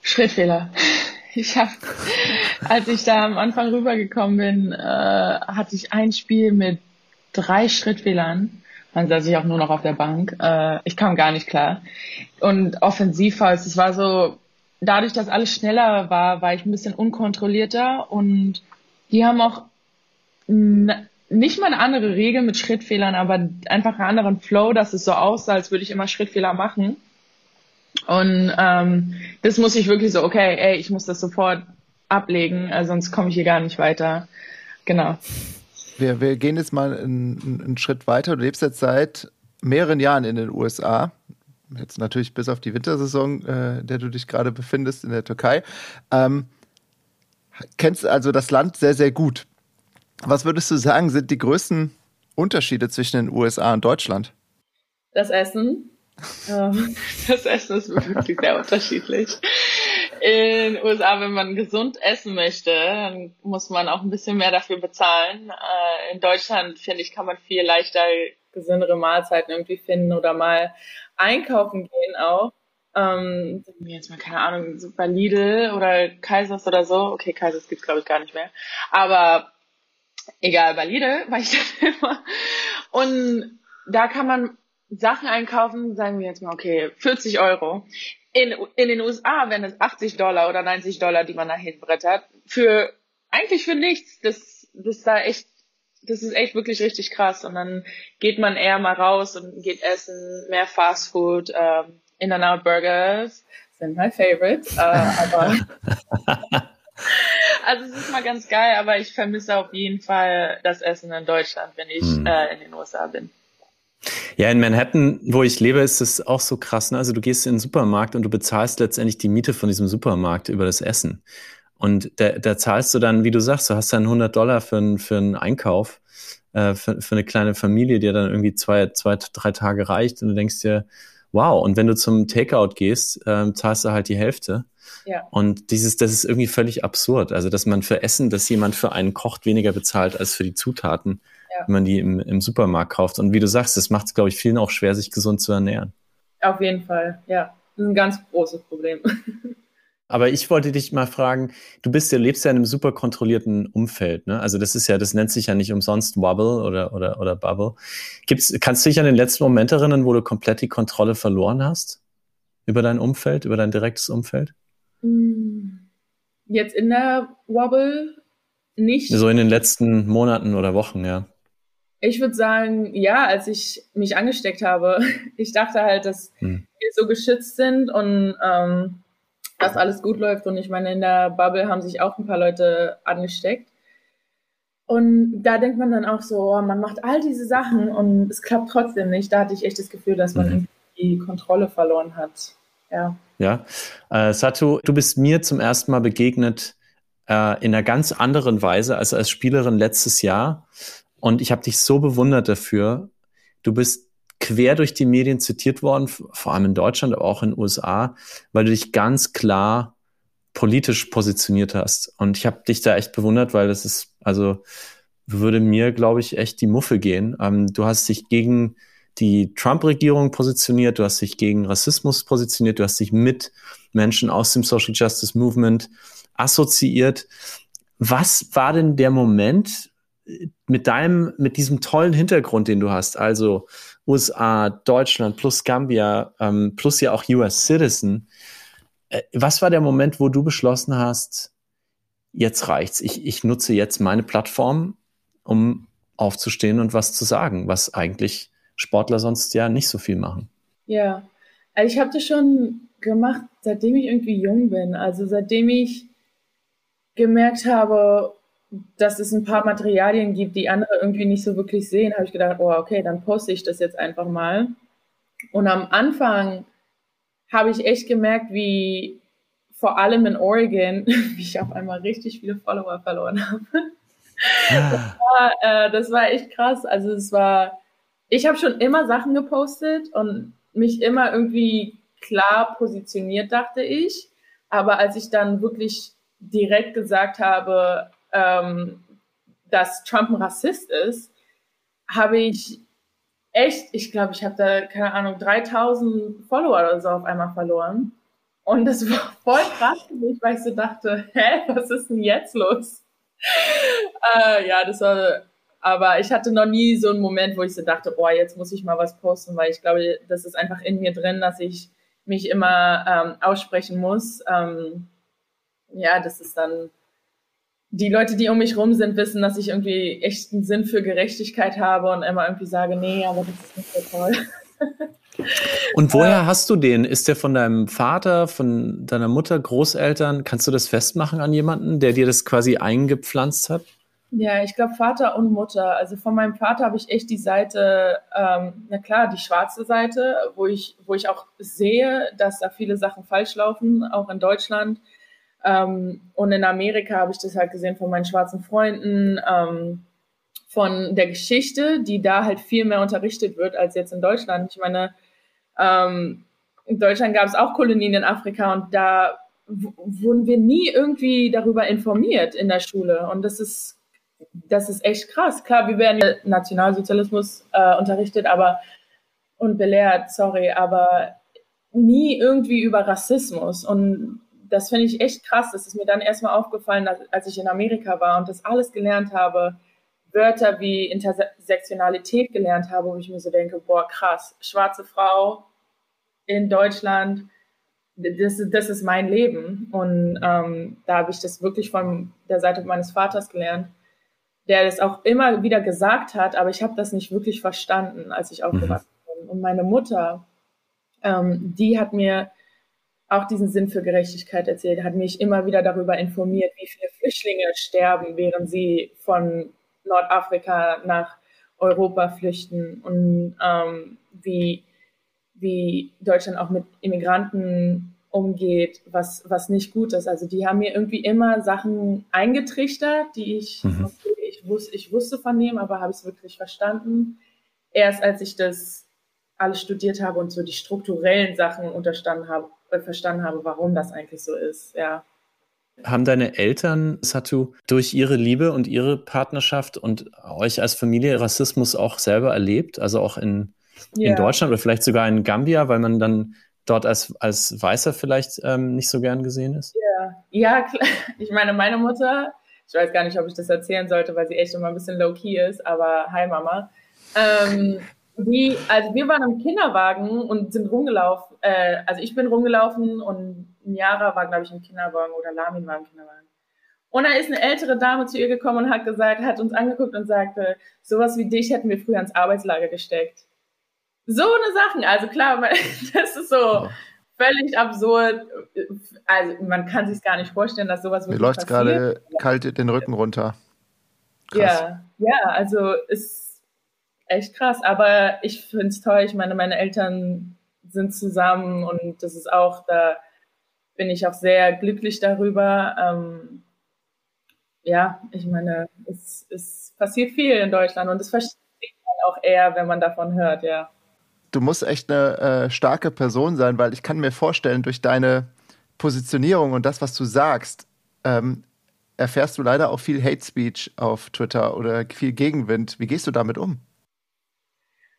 Schrittfehler. Ich habe, als ich da am Anfang rübergekommen bin, äh, hatte ich ein Spiel mit drei Schrittfehlern. Dann saß ich auch nur noch auf der Bank. Äh, ich kam gar nicht klar. Und Offensivfalls, es war so, dadurch, dass alles schneller war, war ich ein bisschen unkontrollierter und die haben auch nicht mal eine andere Regel mit Schrittfehlern, aber einfach einen anderen Flow, dass es so aussah, als würde ich immer Schrittfehler machen. Und ähm, das muss ich wirklich so, okay, ey, ich muss das sofort ablegen, also sonst komme ich hier gar nicht weiter. Genau. Wir, wir gehen jetzt mal einen, einen Schritt weiter. Du lebst jetzt seit mehreren Jahren in den USA. Jetzt natürlich bis auf die Wintersaison, äh, der du dich gerade befindest in der Türkei. Ähm, kennst also das Land sehr, sehr gut. Was würdest du sagen, sind die größten Unterschiede zwischen den USA und Deutschland? Das Essen. Ähm, [LAUGHS] das Essen ist wirklich sehr unterschiedlich. In den USA, wenn man gesund essen möchte, dann muss man auch ein bisschen mehr dafür bezahlen. Äh, in Deutschland, finde ich, kann man viel leichter gesündere Mahlzeiten irgendwie finden oder mal einkaufen gehen auch. Ähm, jetzt mal keine Ahnung, bei Lidl oder Kaisers oder so. Okay, Kaisers gibt's glaube ich gar nicht mehr. Aber egal, bei Lidl war ich [LAUGHS] dann immer. Und da kann man Sachen einkaufen, sagen wir jetzt mal, okay, 40 Euro. In, in den USA wären es 80 Dollar oder 90 Dollar, die man da hinbrettert. Für, eigentlich für nichts. Das, das da echt, das ist echt wirklich richtig krass. Und dann geht man eher mal raus und geht essen, mehr Fast Food, ähm, In-N-Out Burgers sind my favorite, äh, aber, [LAUGHS] also es ist mal ganz geil, aber ich vermisse auf jeden Fall das Essen in Deutschland, wenn ich hm. äh, in den USA bin. Ja, in Manhattan, wo ich lebe, ist es auch so krass. Ne? Also du gehst in den Supermarkt und du bezahlst letztendlich die Miete von diesem Supermarkt über das Essen. Und da, da zahlst du dann, wie du sagst, du hast dann 100 Dollar für, einen für einen Einkauf, äh, für, für eine kleine Familie, die dann irgendwie zwei, zwei, drei Tage reicht. Und du denkst dir, wow. Und wenn du zum Takeout gehst, äh, zahlst du halt die Hälfte. Ja. Und dieses, das ist irgendwie völlig absurd. Also, dass man für Essen, dass jemand für einen kocht, weniger bezahlt als für die Zutaten. Wenn man die im, im Supermarkt kauft. Und wie du sagst, das macht es, glaube ich, vielen auch schwer, sich gesund zu ernähren. Auf jeden Fall, ja. Das ist ein ganz großes Problem. [LAUGHS] Aber ich wollte dich mal fragen, du bist ja, lebst ja in einem super kontrollierten Umfeld, ne? Also das ist ja, das nennt sich ja nicht umsonst Wobble oder, oder, oder Bubble. Gibt's, kannst du dich an den letzten Moment erinnern, wo du komplett die Kontrolle verloren hast? Über dein Umfeld, über dein direktes Umfeld? Hm. Jetzt in der Wobble nicht. So in den letzten Monaten oder Wochen, ja. Ich würde sagen, ja, als ich mich angesteckt habe, [LAUGHS] ich dachte halt, dass hm. wir so geschützt sind und ähm, dass alles gut läuft. Und ich meine, in der Bubble haben sich auch ein paar Leute angesteckt. Und da denkt man dann auch so, oh, man macht all diese Sachen und es klappt trotzdem nicht. Da hatte ich echt das Gefühl, dass man mhm. die Kontrolle verloren hat. Ja. Ja. Äh, Satu, du bist mir zum ersten Mal begegnet äh, in einer ganz anderen Weise als als Spielerin letztes Jahr. Und ich habe dich so bewundert dafür. Du bist quer durch die Medien zitiert worden, vor allem in Deutschland, aber auch in den USA, weil du dich ganz klar politisch positioniert hast. Und ich habe dich da echt bewundert, weil das ist, also würde mir, glaube ich, echt die Muffe gehen. Ähm, du hast dich gegen die Trump-Regierung positioniert, du hast dich gegen Rassismus positioniert, du hast dich mit Menschen aus dem Social Justice Movement assoziiert. Was war denn der Moment, mit deinem, mit diesem tollen Hintergrund, den du hast, also USA, Deutschland plus Gambia, ähm, plus ja auch US Citizen, äh, was war der Moment, wo du beschlossen hast, jetzt reicht's, ich, ich nutze jetzt meine Plattform, um aufzustehen und was zu sagen, was eigentlich Sportler sonst ja nicht so viel machen? Ja, also ich habe das schon gemacht, seitdem ich irgendwie jung bin. Also seitdem ich gemerkt habe, dass es ein paar Materialien gibt, die andere irgendwie nicht so wirklich sehen, habe ich gedacht, oh, okay, dann poste ich das jetzt einfach mal. Und am Anfang habe ich echt gemerkt, wie vor allem in Oregon, [LAUGHS] wie ich auf einmal richtig viele Follower verloren habe. Ah. Das, war, äh, das war echt krass. Also es war, ich habe schon immer Sachen gepostet und mich immer irgendwie klar positioniert, dachte ich. Aber als ich dann wirklich direkt gesagt habe, ähm, dass Trump ein Rassist ist, habe ich echt, ich glaube, ich habe da, keine Ahnung, 3000 Follower oder so auf einmal verloren. Und das war voll krass für mich, weil ich so dachte, hä, was ist denn jetzt los? [LAUGHS] äh, ja, das war, aber ich hatte noch nie so einen Moment, wo ich so dachte, boah, jetzt muss ich mal was posten, weil ich glaube, das ist einfach in mir drin, dass ich mich immer ähm, aussprechen muss. Ähm, ja, das ist dann, die Leute, die um mich rum sind, wissen, dass ich irgendwie echt einen Sinn für Gerechtigkeit habe und immer irgendwie sage, nee, aber das ist nicht so toll. [LAUGHS] Und woher hast du den? Ist der von deinem Vater, von deiner Mutter, Großeltern? Kannst du das festmachen an jemanden, der dir das quasi eingepflanzt hat? Ja, ich glaube Vater und Mutter. Also von meinem Vater habe ich echt die Seite, ähm, na klar, die schwarze Seite, wo ich, wo ich auch sehe, dass da viele Sachen falsch laufen, auch in Deutschland. Ähm, und in Amerika habe ich das halt gesehen von meinen schwarzen Freunden. Ähm, von der Geschichte, die da halt viel mehr unterrichtet wird als jetzt in Deutschland. Ich meine, ähm, in Deutschland gab es auch Kolonien in Afrika und da wurden wir nie irgendwie darüber informiert in der Schule. Und das ist, das ist echt krass. Klar, wir werden Nationalsozialismus äh, unterrichtet, aber und belehrt, sorry, aber nie irgendwie über Rassismus. Und das finde ich echt krass. Das ist mir dann erstmal aufgefallen, als ich in Amerika war und das alles gelernt habe Wörter wie Intersektionalität gelernt habe, wo ich mir so denke, boah, krass, schwarze Frau in Deutschland, das, das ist mein Leben. Und ähm, da habe ich das wirklich von der Seite meines Vaters gelernt, der das auch immer wieder gesagt hat, aber ich habe das nicht wirklich verstanden, als ich aufgewachsen mhm. bin. Und meine Mutter, ähm, die hat mir auch diesen Sinn für Gerechtigkeit erzählt, hat mich immer wieder darüber informiert, wie viele Flüchtlinge sterben, während sie von Nordafrika nach Europa flüchten und ähm, wie, wie Deutschland auch mit Immigranten umgeht, was, was nicht gut ist. Also die haben mir irgendwie immer Sachen eingetrichtert, die ich, mhm. ich, wus ich wusste von dem, aber habe ich es wirklich verstanden. Erst als ich das alles studiert habe und so die strukturellen Sachen unterstanden habe, verstanden habe, warum das eigentlich so ist, ja. Haben deine Eltern, Satu, durch ihre Liebe und ihre Partnerschaft und euch als Familie Rassismus auch selber erlebt? Also auch in, ja. in Deutschland oder vielleicht sogar in Gambia, weil man dann dort als, als Weißer vielleicht ähm, nicht so gern gesehen ist? Ja, ja klar. [LAUGHS] Ich meine, meine Mutter, ich weiß gar nicht, ob ich das erzählen sollte, weil sie echt immer ein bisschen low-key ist, aber hi Mama. Ähm, die, also wir waren im Kinderwagen und sind rumgelaufen, äh, also ich bin rumgelaufen und Niara war, glaube ich, im Kinderwagen oder Lamin war im Kinderwagen. Und da ist eine ältere Dame zu ihr gekommen und hat gesagt, hat uns angeguckt und sagte, sowas wie dich hätten wir früher ins Arbeitslager gesteckt. So eine Sachen, also klar, [LAUGHS] das ist so völlig absurd. Also man kann sich gar nicht vorstellen, dass sowas wirklich Mir läuft gerade kalt den Rücken runter. Krass. Ja, ja, also ist echt krass. Aber ich finde es toll. Ich meine, meine Eltern sind zusammen und das ist auch da bin ich auch sehr glücklich darüber. Ähm, ja, ich meine, es, es passiert viel in Deutschland und es versteht man auch eher, wenn man davon hört, ja. Du musst echt eine äh, starke Person sein, weil ich kann mir vorstellen, durch deine Positionierung und das, was du sagst, ähm, erfährst du leider auch viel Hate Speech auf Twitter oder viel Gegenwind. Wie gehst du damit um?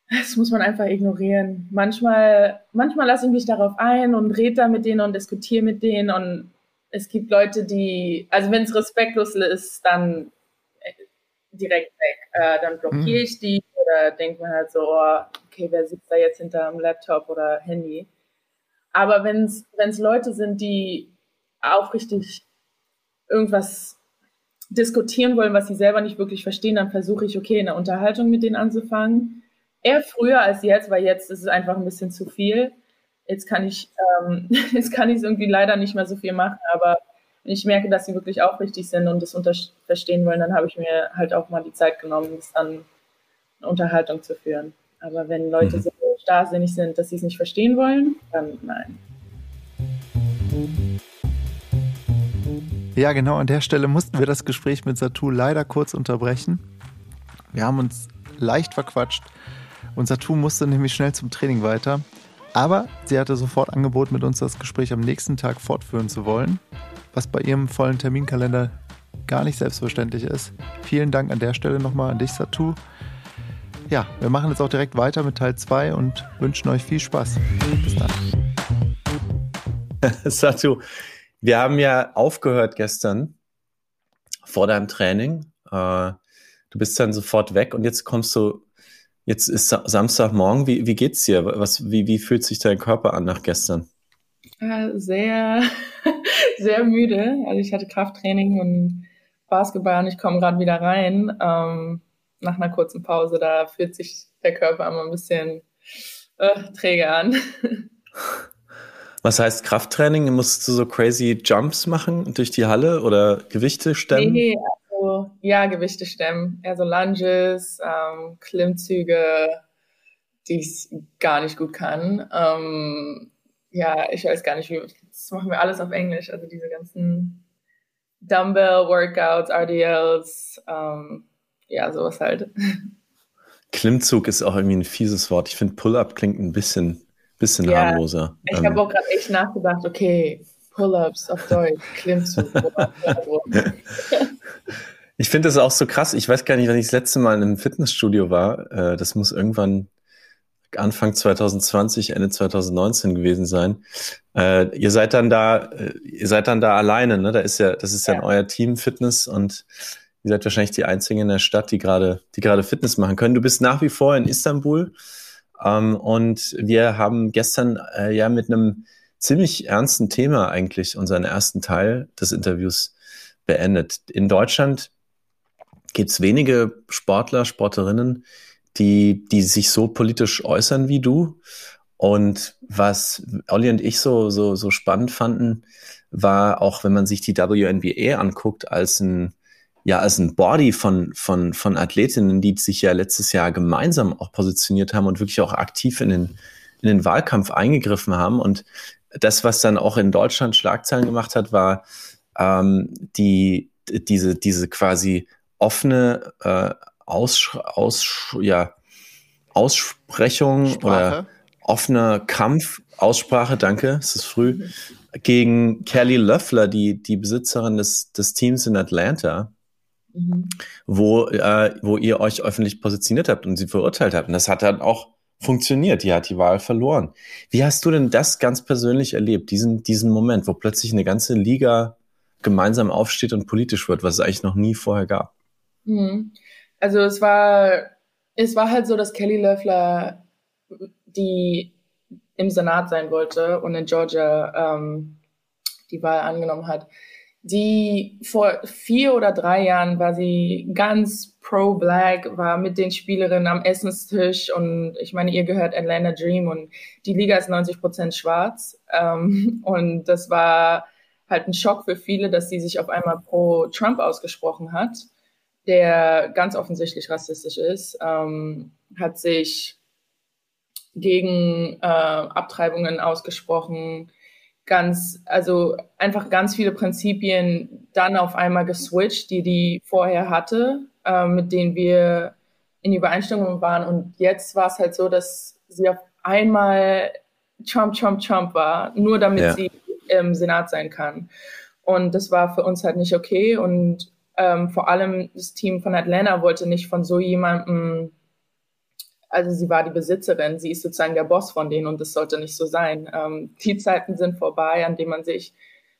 Das muss man einfach ignorieren. Manchmal, manchmal lasse ich mich darauf ein und rede da mit denen und diskutiere mit denen. Und es gibt Leute, die, also wenn es respektlos ist, dann äh, direkt weg. Äh, dann blockiere mhm. ich die oder denke mir halt so, oh, okay, wer sitzt da jetzt hinter einem Laptop oder Handy? Aber wenn es Leute sind, die aufrichtig irgendwas diskutieren wollen, was sie selber nicht wirklich verstehen, dann versuche ich, okay, eine Unterhaltung mit denen anzufangen eher früher als jetzt, weil jetzt ist es einfach ein bisschen zu viel. Jetzt kann ich, ähm, [LAUGHS] jetzt kann ich es irgendwie leider nicht mehr so viel machen, aber wenn ich merke, dass sie wirklich aufrichtig sind und das verstehen wollen, dann habe ich mir halt auch mal die Zeit genommen, das dann eine Unterhaltung zu führen. Aber wenn Leute mhm. so starrsinnig sind, dass sie es nicht verstehen wollen, dann nein. Ja, genau an der Stelle mussten wir das Gespräch mit Satu leider kurz unterbrechen. Wir haben uns leicht verquatscht. Unser Satu musste nämlich schnell zum Training weiter. Aber sie hatte sofort angeboten, mit uns das Gespräch am nächsten Tag fortführen zu wollen, was bei ihrem vollen Terminkalender gar nicht selbstverständlich ist. Vielen Dank an der Stelle nochmal an dich, Satu. ja, wir machen jetzt auch direkt weiter mit Teil 2 und wünschen euch viel Spaß. Bis dann. [LAUGHS] Satu, wir haben ja aufgehört gestern vor deinem Training. Äh, du bist dann sofort weg und jetzt kommst du, jetzt ist Samstagmorgen. Wie, wie geht's dir? Was, wie, wie fühlt sich dein Körper an nach gestern? Sehr, [LAUGHS] sehr müde. Also ich hatte Krafttraining und Basketball und ich komme gerade wieder rein. Ähm, nach einer kurzen Pause, da fühlt sich der Körper immer ein bisschen äh, träge an. [LAUGHS] Was heißt Krafttraining? Musst du so crazy Jumps machen durch die Halle oder Gewichte stemmen? Nee, ja, Gewichte stemmen. Eher so Lunges, ähm, Klimmzüge, die ich gar nicht gut kann. Ähm, ja, ich weiß gar nicht, wie, das machen wir alles auf Englisch, also diese ganzen Dumbbell-Workouts, RDLs, ähm, ja, sowas halt. [LAUGHS] Klimmzug ist auch irgendwie ein fieses Wort. Ich finde Pull-up klingt ein bisschen, bisschen ja, harmloser. Ich ähm. habe auch gerade echt nachgedacht, okay, Pull-ups auf Deutsch, Klimmzug. [LAUGHS] ich finde das auch so krass. Ich weiß gar nicht, wenn ich das letzte Mal in einem Fitnessstudio war. Äh, das muss irgendwann Anfang 2020, Ende 2019 gewesen sein. Äh, ihr seid dann da, äh, ihr seid dann da alleine, ne? Da ist ja, das ist ja, ja. euer Team Fitness und ihr seid wahrscheinlich die einzigen in der Stadt, die gerade, die gerade Fitness machen können. Du bist nach wie vor in Istanbul ähm, und wir haben gestern äh, ja mit einem ziemlich ernsten Thema eigentlich unseren ersten Teil des Interviews beendet. In Deutschland gibt es wenige Sportler, Sportlerinnen, die, die sich so politisch äußern wie du. Und was Olli und ich so, so, so spannend fanden, war auch, wenn man sich die WNBA anguckt, als ein, ja, als ein Body von, von, von Athletinnen, die sich ja letztes Jahr gemeinsam auch positioniert haben und wirklich auch aktiv in den, in den Wahlkampf eingegriffen haben. Und das, was dann auch in Deutschland Schlagzeilen gemacht hat, war ähm, die, diese, diese quasi offene äh, aus, aus, ja, Aussprechung Sprache. oder offener Kampf, Aussprache, danke, es ist früh, gegen Kelly Löffler, die, die Besitzerin des, des Teams in Atlanta, mhm. wo, äh, wo ihr euch öffentlich positioniert habt und sie verurteilt habt. Und das hat dann auch funktioniert. Die hat die Wahl verloren. Wie hast du denn das ganz persönlich erlebt, diesen, diesen Moment, wo plötzlich eine ganze Liga gemeinsam aufsteht und politisch wird, was es eigentlich noch nie vorher gab? Mhm. Also es war, es war halt so, dass Kelly Loeffler die im Senat sein wollte und in Georgia ähm, die Wahl angenommen hat. Die vor vier oder drei Jahren war sie ganz pro-black, war mit den Spielerinnen am Essenstisch und ich meine, ihr gehört Atlanta Dream und die Liga ist 90 Prozent schwarz. Ähm, [LAUGHS] und das war halt ein Schock für viele, dass sie sich auf einmal pro Trump ausgesprochen hat der ganz offensichtlich rassistisch ist, ähm, hat sich gegen äh, Abtreibungen ausgesprochen, ganz, also einfach ganz viele Prinzipien dann auf einmal geswitcht, die die vorher hatte, äh, mit denen wir in Übereinstimmung waren. Und jetzt war es halt so, dass sie auf einmal Trump, Trump, Trump war, nur damit ja. sie im Senat sein kann. Und das war für uns halt nicht okay. Und ähm, vor allem das Team von Atlanta wollte nicht von so jemandem, also sie war die Besitzerin, sie ist sozusagen der Boss von denen und das sollte nicht so sein. Ähm, die Zeiten sind vorbei, an denen man sich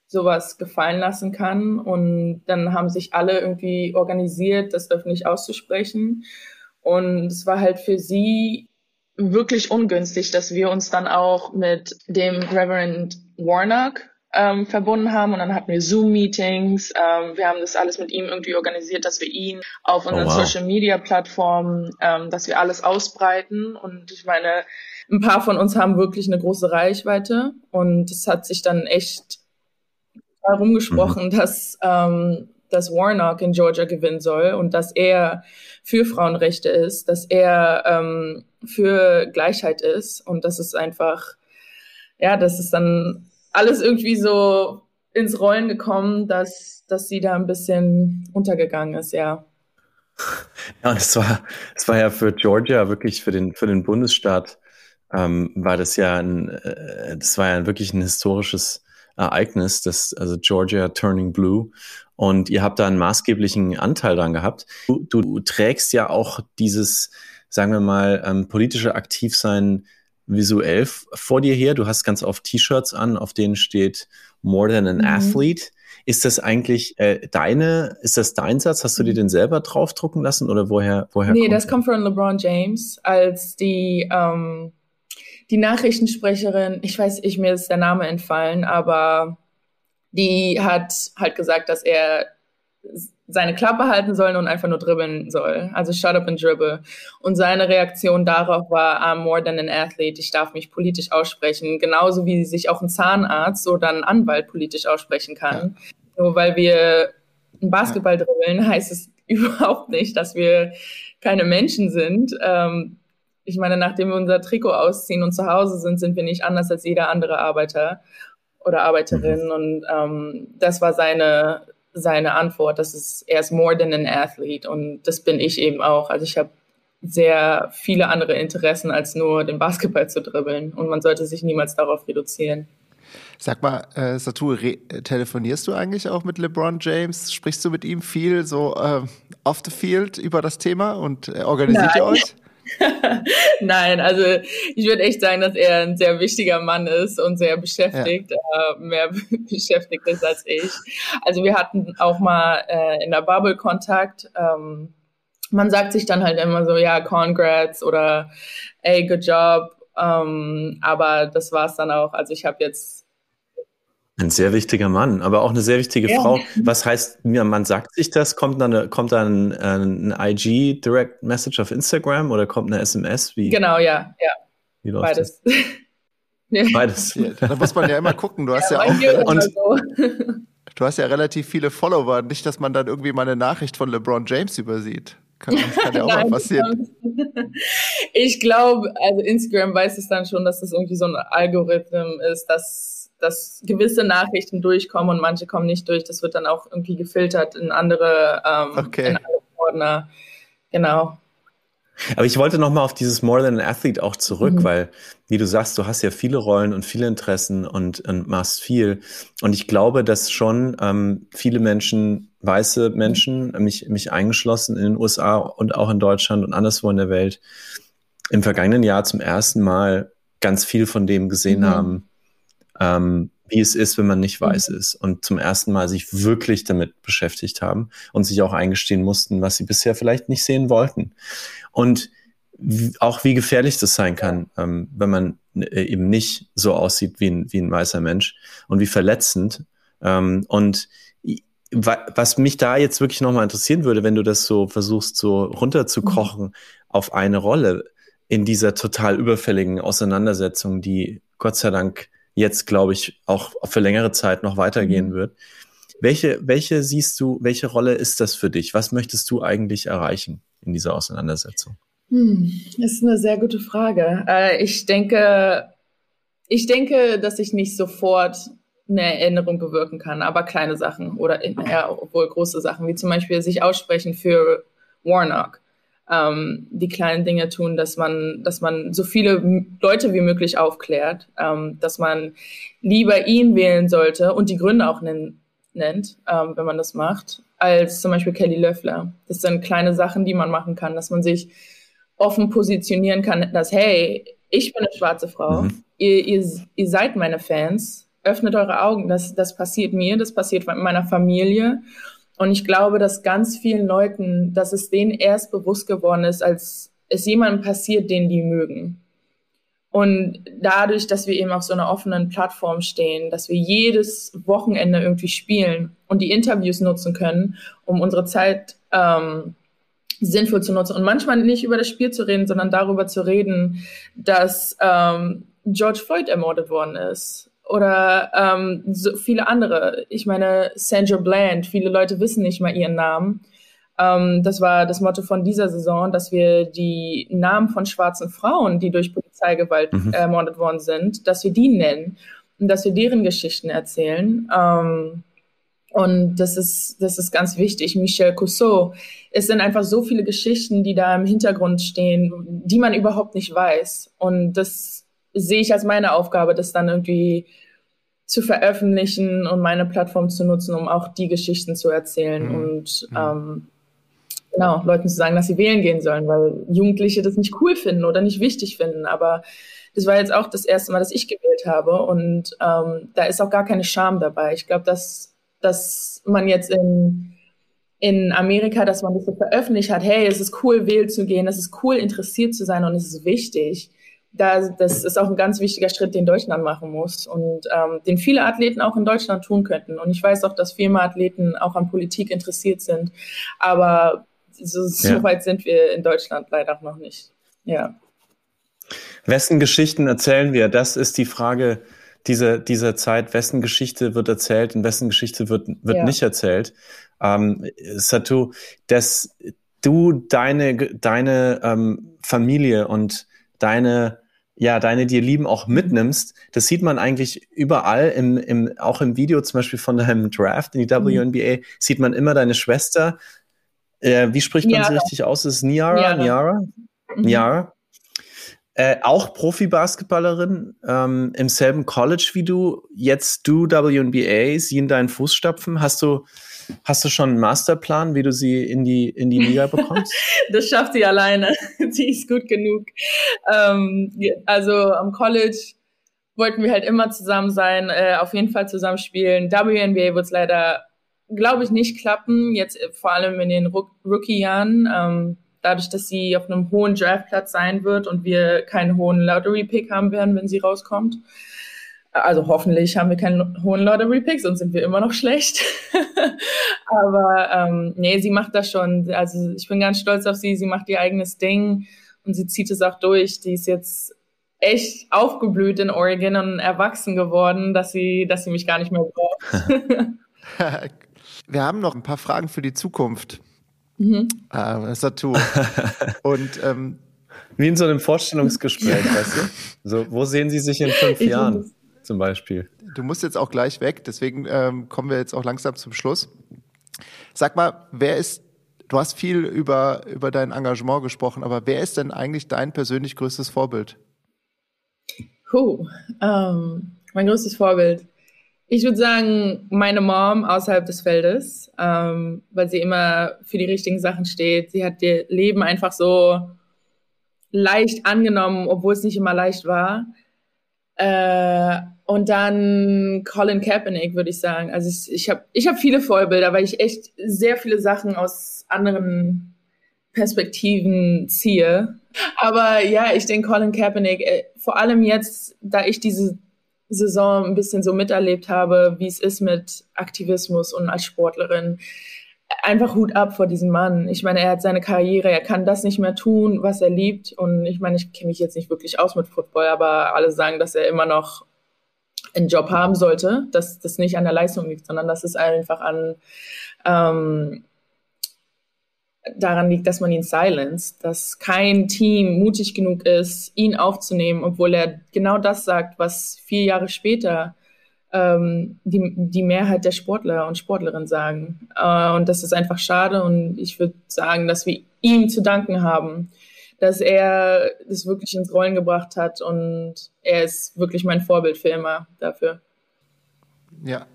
sowas gefallen lassen kann und dann haben sich alle irgendwie organisiert, das öffentlich auszusprechen und es war halt für sie wirklich ungünstig, dass wir uns dann auch mit dem Reverend Warnock ähm, verbunden haben und dann hatten wir Zoom-Meetings. Ähm, wir haben das alles mit ihm irgendwie organisiert, dass wir ihn auf unseren oh, wow. Social-Media-Plattformen, ähm, dass wir alles ausbreiten. Und ich meine, ein paar von uns haben wirklich eine große Reichweite und es hat sich dann echt herumgesprochen, mhm. dass ähm, dass Warnock in Georgia gewinnen soll und dass er für Frauenrechte ist, dass er ähm, für Gleichheit ist und das ist einfach, ja, das ist dann alles irgendwie so ins Rollen gekommen, dass, dass sie da ein bisschen untergegangen ist, ja. [LAUGHS] Ja, und es war, es war ja für Georgia wirklich für den, für den Bundesstaat, ähm, war das ja ein, äh, das war ja wirklich ein historisches Ereignis, das, also Georgia turning blue. Und ihr habt da einen maßgeblichen Anteil dran gehabt. Du, du trägst ja auch dieses, sagen wir mal, ähm, politische Aktivsein visuell vor dir her? Du hast ganz oft T-Shirts an, auf denen steht More than an mhm. athlete. Ist das eigentlich äh, deine, ist das dein Satz? Hast du dir den selber draufdrucken lassen oder woher, woher Nee, kommt das kommt von LeBron James, als die, ähm, die Nachrichtensprecherin, ich weiß, ich mir ist der Name entfallen, aber die hat halt gesagt, dass er seine Klappe halten soll und einfach nur dribbeln soll. Also shut up and dribble. Und seine Reaktion darauf war, I'm more than an athlete, ich darf mich politisch aussprechen. Genauso wie sich auch ein Zahnarzt oder ein Anwalt politisch aussprechen kann. Ja. Nur weil wir ein Basketball dribbeln, heißt es [LAUGHS] überhaupt nicht, dass wir keine Menschen sind. Ähm, ich meine, nachdem wir unser Trikot ausziehen und zu Hause sind, sind wir nicht anders als jeder andere Arbeiter oder Arbeiterin. Mhm. Und ähm, das war seine seine Antwort, das ist, er ist more than an athlete und das bin ich eben auch. Also ich habe sehr viele andere Interessen, als nur den Basketball zu dribbeln und man sollte sich niemals darauf reduzieren. Sag mal, äh, Satu, telefonierst du eigentlich auch mit LeBron James? Sprichst du mit ihm viel so äh, off the field über das Thema und äh, organisiert Nein. ihr euch? [LAUGHS] [LAUGHS] Nein, also ich würde echt sagen, dass er ein sehr wichtiger Mann ist und sehr beschäftigt, ja. äh, mehr [LAUGHS] beschäftigt ist als ich. Also wir hatten auch mal äh, in der Bubble Kontakt. Ähm, man sagt sich dann halt immer so, ja, congrats oder ey, good job. Ähm, aber das war es dann auch. Also ich habe jetzt ein sehr wichtiger Mann, aber auch eine sehr wichtige ja. Frau. Was heißt, man sagt sich das? Kommt dann, kommt dann ein, ein IG Direct Message auf Instagram oder kommt eine SMS? Wie, genau, ja, ja. Wie läuft Beides. Das? [LAUGHS] Beides. Ja, da muss man ja immer gucken. Du hast ja, ja auch. Und, so. [LAUGHS] du hast ja relativ viele Follower. Nicht, dass man dann irgendwie mal eine Nachricht von LeBron James übersieht. Kann, das [LAUGHS] kann ja auch Nein, mal passieren. Ich glaube, also Instagram weiß es dann schon, dass das irgendwie so ein Algorithmus ist, dass dass gewisse Nachrichten durchkommen und manche kommen nicht durch. Das wird dann auch irgendwie gefiltert in andere, ähm, okay. in andere Ordner. Genau. Aber ich wollte noch mal auf dieses More Than an Athlete auch zurück, mhm. weil, wie du sagst, du hast ja viele Rollen und viele Interessen und, und machst viel. Und ich glaube, dass schon ähm, viele Menschen, weiße Menschen, mich, mich eingeschlossen in den USA und auch in Deutschland und anderswo in der Welt, im vergangenen Jahr zum ersten Mal ganz viel von dem gesehen mhm. haben, ähm, wie es ist, wenn man nicht weiß mhm. ist und zum ersten Mal sich wirklich damit beschäftigt haben und sich auch eingestehen mussten, was sie bisher vielleicht nicht sehen wollten. Und auch wie gefährlich das sein kann, ähm, wenn man äh, eben nicht so aussieht wie ein, wie ein weißer Mensch und wie verletzend. Ähm, und was mich da jetzt wirklich nochmal interessieren würde, wenn du das so versuchst, so runterzukochen mhm. auf eine Rolle in dieser total überfälligen Auseinandersetzung, die Gott sei Dank jetzt, glaube ich, auch für längere Zeit noch weitergehen mhm. wird. Welche, welche siehst du, welche Rolle ist das für dich? Was möchtest du eigentlich erreichen in dieser Auseinandersetzung? Hm, das ist eine sehr gute Frage. Äh, ich denke, ich denke, dass ich nicht sofort eine Erinnerung bewirken kann, aber kleine Sachen oder ja, obwohl große Sachen, wie zum Beispiel sich aussprechen für Warnock ähm, die kleinen Dinge tun, dass man, dass man so viele Leute wie möglich aufklärt, ähm, dass man lieber ihn wählen sollte und die Gründe auch nennen, nennt, ähm, wenn man das macht, als zum Beispiel Kelly Löffler. Das sind kleine Sachen, die man machen kann, dass man sich offen positionieren kann, dass, hey, ich bin eine schwarze Frau, mhm. ihr, ihr, ihr seid meine Fans, öffnet eure Augen, das, das passiert mir, das passiert meiner Familie und ich glaube, dass ganz vielen Leuten, dass es denen erst bewusst geworden ist, als es jemandem passiert, den die mögen. Und dadurch, dass wir eben auf so einer offenen Plattform stehen, dass wir jedes Wochenende irgendwie spielen und die Interviews nutzen können, um unsere Zeit ähm, sinnvoll zu nutzen. Und manchmal nicht über das Spiel zu reden, sondern darüber zu reden, dass ähm, George Floyd ermordet worden ist oder ähm, so viele andere. Ich meine, Sandra Bland, viele Leute wissen nicht mal ihren Namen. Ähm, das war das Motto von dieser Saison, dass wir die Namen von schwarzen Frauen, die durch Polizeigewalt mhm. ermordet worden sind, dass wir die nennen und dass wir deren Geschichten erzählen. Ähm, und das ist, das ist ganz wichtig. Michel Cousseau. Es sind einfach so viele Geschichten, die da im Hintergrund stehen, die man überhaupt nicht weiß. Und das sehe ich als meine Aufgabe, das dann irgendwie zu veröffentlichen und meine Plattform zu nutzen, um auch die Geschichten zu erzählen. Mhm. Und mhm. ähm, genau, Leuten zu sagen, dass sie wählen gehen sollen, weil Jugendliche das nicht cool finden oder nicht wichtig finden. Aber das war jetzt auch das erste Mal, dass ich gewählt habe und ähm, da ist auch gar keine Scham dabei. Ich glaube, dass, dass man jetzt in, in Amerika, dass man das so veröffentlicht hat, hey, es ist cool, wählen zu gehen, es ist cool, interessiert zu sein und es ist wichtig. Da, das ist auch ein ganz wichtiger Schritt, den Deutschland machen muss und ähm, den viele Athleten auch in Deutschland tun könnten. Und ich weiß auch, dass viele Athleten auch an Politik interessiert sind. Aber so, so ja. weit sind wir in Deutschland leider noch nicht. Ja. Wessen Geschichten erzählen wir? Das ist die Frage dieser, dieser Zeit. Wessen Geschichte wird erzählt und wessen Geschichte wird, wird ja. nicht erzählt? Ähm, Satu, dass du deine, deine ähm, Familie und deine ja, deine dir lieben auch mitnimmst, das sieht man eigentlich überall, im, im, auch im Video zum Beispiel von deinem Draft in die WNBA, mhm. sieht man immer deine Schwester. Äh, wie spricht man Niara. sie richtig aus? Ist es Niara? Niara? Niara? Mhm. Niara? Äh, auch Profi-Basketballerin ähm, im selben College wie du, jetzt du WNBA, sie in deinen Fußstapfen. Hast du, hast du schon einen Masterplan, wie du sie in die, in die Liga [LAUGHS] bekommst? das schafft sie alleine. [LAUGHS] sie ist gut genug. Ähm, also am College wollten wir halt immer zusammen sein, äh, auf jeden Fall zusammen spielen. WNBA wird es leider, glaube ich, nicht klappen, jetzt äh, vor allem in den Rookie-Jahren. Ähm, dadurch, dass sie auf einem hohen Draftplatz sein wird und wir keinen hohen Lottery-Pick haben werden, wenn sie rauskommt. Also hoffentlich haben wir keinen hohen Lottery-Pick, sonst sind wir immer noch schlecht. [LAUGHS] Aber ähm, nee, sie macht das schon. Also ich bin ganz stolz auf sie. Sie macht ihr eigenes Ding und sie zieht es auch durch. Die ist jetzt echt aufgeblüht in Oregon und erwachsen geworden, dass sie, dass sie mich gar nicht mehr braucht. [LAUGHS] wir haben noch ein paar Fragen für die Zukunft. Mhm. Äh, Satu. [LAUGHS] Und ähm, wie in so einem Vorstellungsgespräch, weißt du? So, wo sehen Sie sich in fünf ich Jahren zum Beispiel? Du musst jetzt auch gleich weg, deswegen ähm, kommen wir jetzt auch langsam zum Schluss. Sag mal, wer ist, du hast viel über, über dein Engagement gesprochen, aber wer ist denn eigentlich dein persönlich größtes Vorbild? Huh, ähm, mein größtes Vorbild. Ich würde sagen, meine Mom außerhalb des Feldes, ähm, weil sie immer für die richtigen Sachen steht. Sie hat ihr Leben einfach so leicht angenommen, obwohl es nicht immer leicht war. Äh, und dann Colin Kaepernick, würde ich sagen. Also ich, ich habe ich hab viele Vorbilder, weil ich echt sehr viele Sachen aus anderen Perspektiven ziehe. Aber ja, ich denke Colin Kaepernick, äh, vor allem jetzt, da ich diese Saison ein bisschen so miterlebt habe, wie es ist mit Aktivismus und als Sportlerin. Einfach Hut ab vor diesem Mann. Ich meine, er hat seine Karriere, er kann das nicht mehr tun, was er liebt. Und ich meine, ich kenne mich jetzt nicht wirklich aus mit Football, aber alle sagen, dass er immer noch einen Job haben sollte, dass das nicht an der Leistung liegt, sondern dass es einfach an ähm, daran liegt, dass man ihn silenced, dass kein Team mutig genug ist, ihn aufzunehmen, obwohl er genau das sagt, was vier Jahre später ähm, die, die Mehrheit der Sportler und Sportlerinnen sagen. Äh, und das ist einfach schade und ich würde sagen, dass wir ihm zu danken haben, dass er das wirklich ins Rollen gebracht hat und er ist wirklich mein Vorbild für immer dafür. Ja.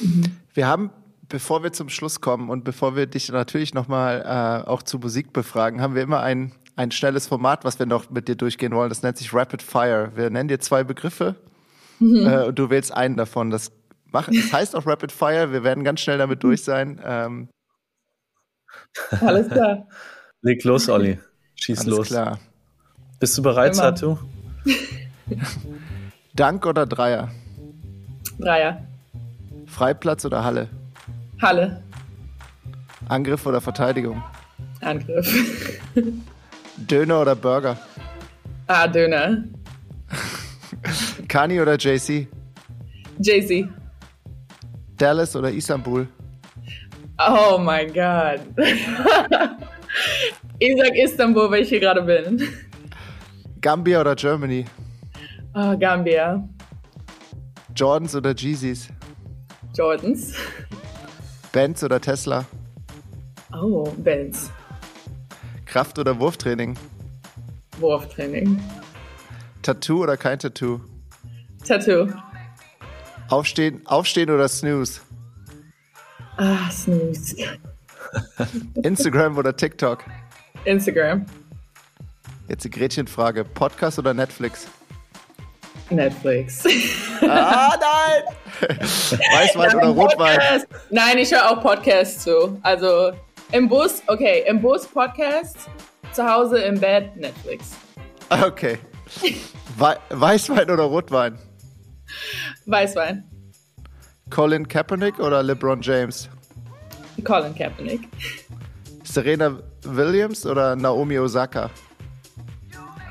Mhm. Wir haben bevor wir zum Schluss kommen und bevor wir dich natürlich nochmal äh, auch zu Musik befragen, haben wir immer ein, ein schnelles Format, was wir noch mit dir durchgehen wollen. Das nennt sich Rapid Fire. Wir nennen dir zwei Begriffe mhm. äh, und du wählst einen davon. Das, mach, das heißt auch Rapid Fire. Wir werden ganz schnell damit durch sein. Ähm, Alles klar. Leg los, Olli. Schieß Alles los. klar. Bist du bereit, Immer. Satu? [LAUGHS] Dank oder Dreier? Dreier. Freiplatz oder Halle? Halle. Angriff oder Verteidigung? Angriff. [LAUGHS] Döner oder Burger? Ah, Döner. [LAUGHS] Kani oder JC? JC. Dallas oder Istanbul? Oh mein Gott. Ich sag Istanbul, weil ich hier gerade bin. Gambia oder Germany? Oh, Gambia. Jordans oder Jeezys? Jordans. Benz oder Tesla? Oh, Benz. Kraft- oder Wurftraining? Wurftraining. Tattoo oder kein Tattoo? Tattoo. Aufstehen, aufstehen oder Snooze? Ah, Snooze. [LAUGHS] Instagram oder TikTok? Instagram. Jetzt die Gretchenfrage. Podcast oder Netflix? Netflix. Ah, nein! [LAUGHS] Weißwein oder Rotwein? Nein, ich höre auch Podcasts zu. Also im Bus, okay, im Bus Podcast, zu Hause im Bett Netflix. Okay. Wei Weißwein oder Rotwein? Weißwein. Colin Kaepernick oder LeBron James? Colin Kaepernick. Serena Williams oder Naomi Osaka?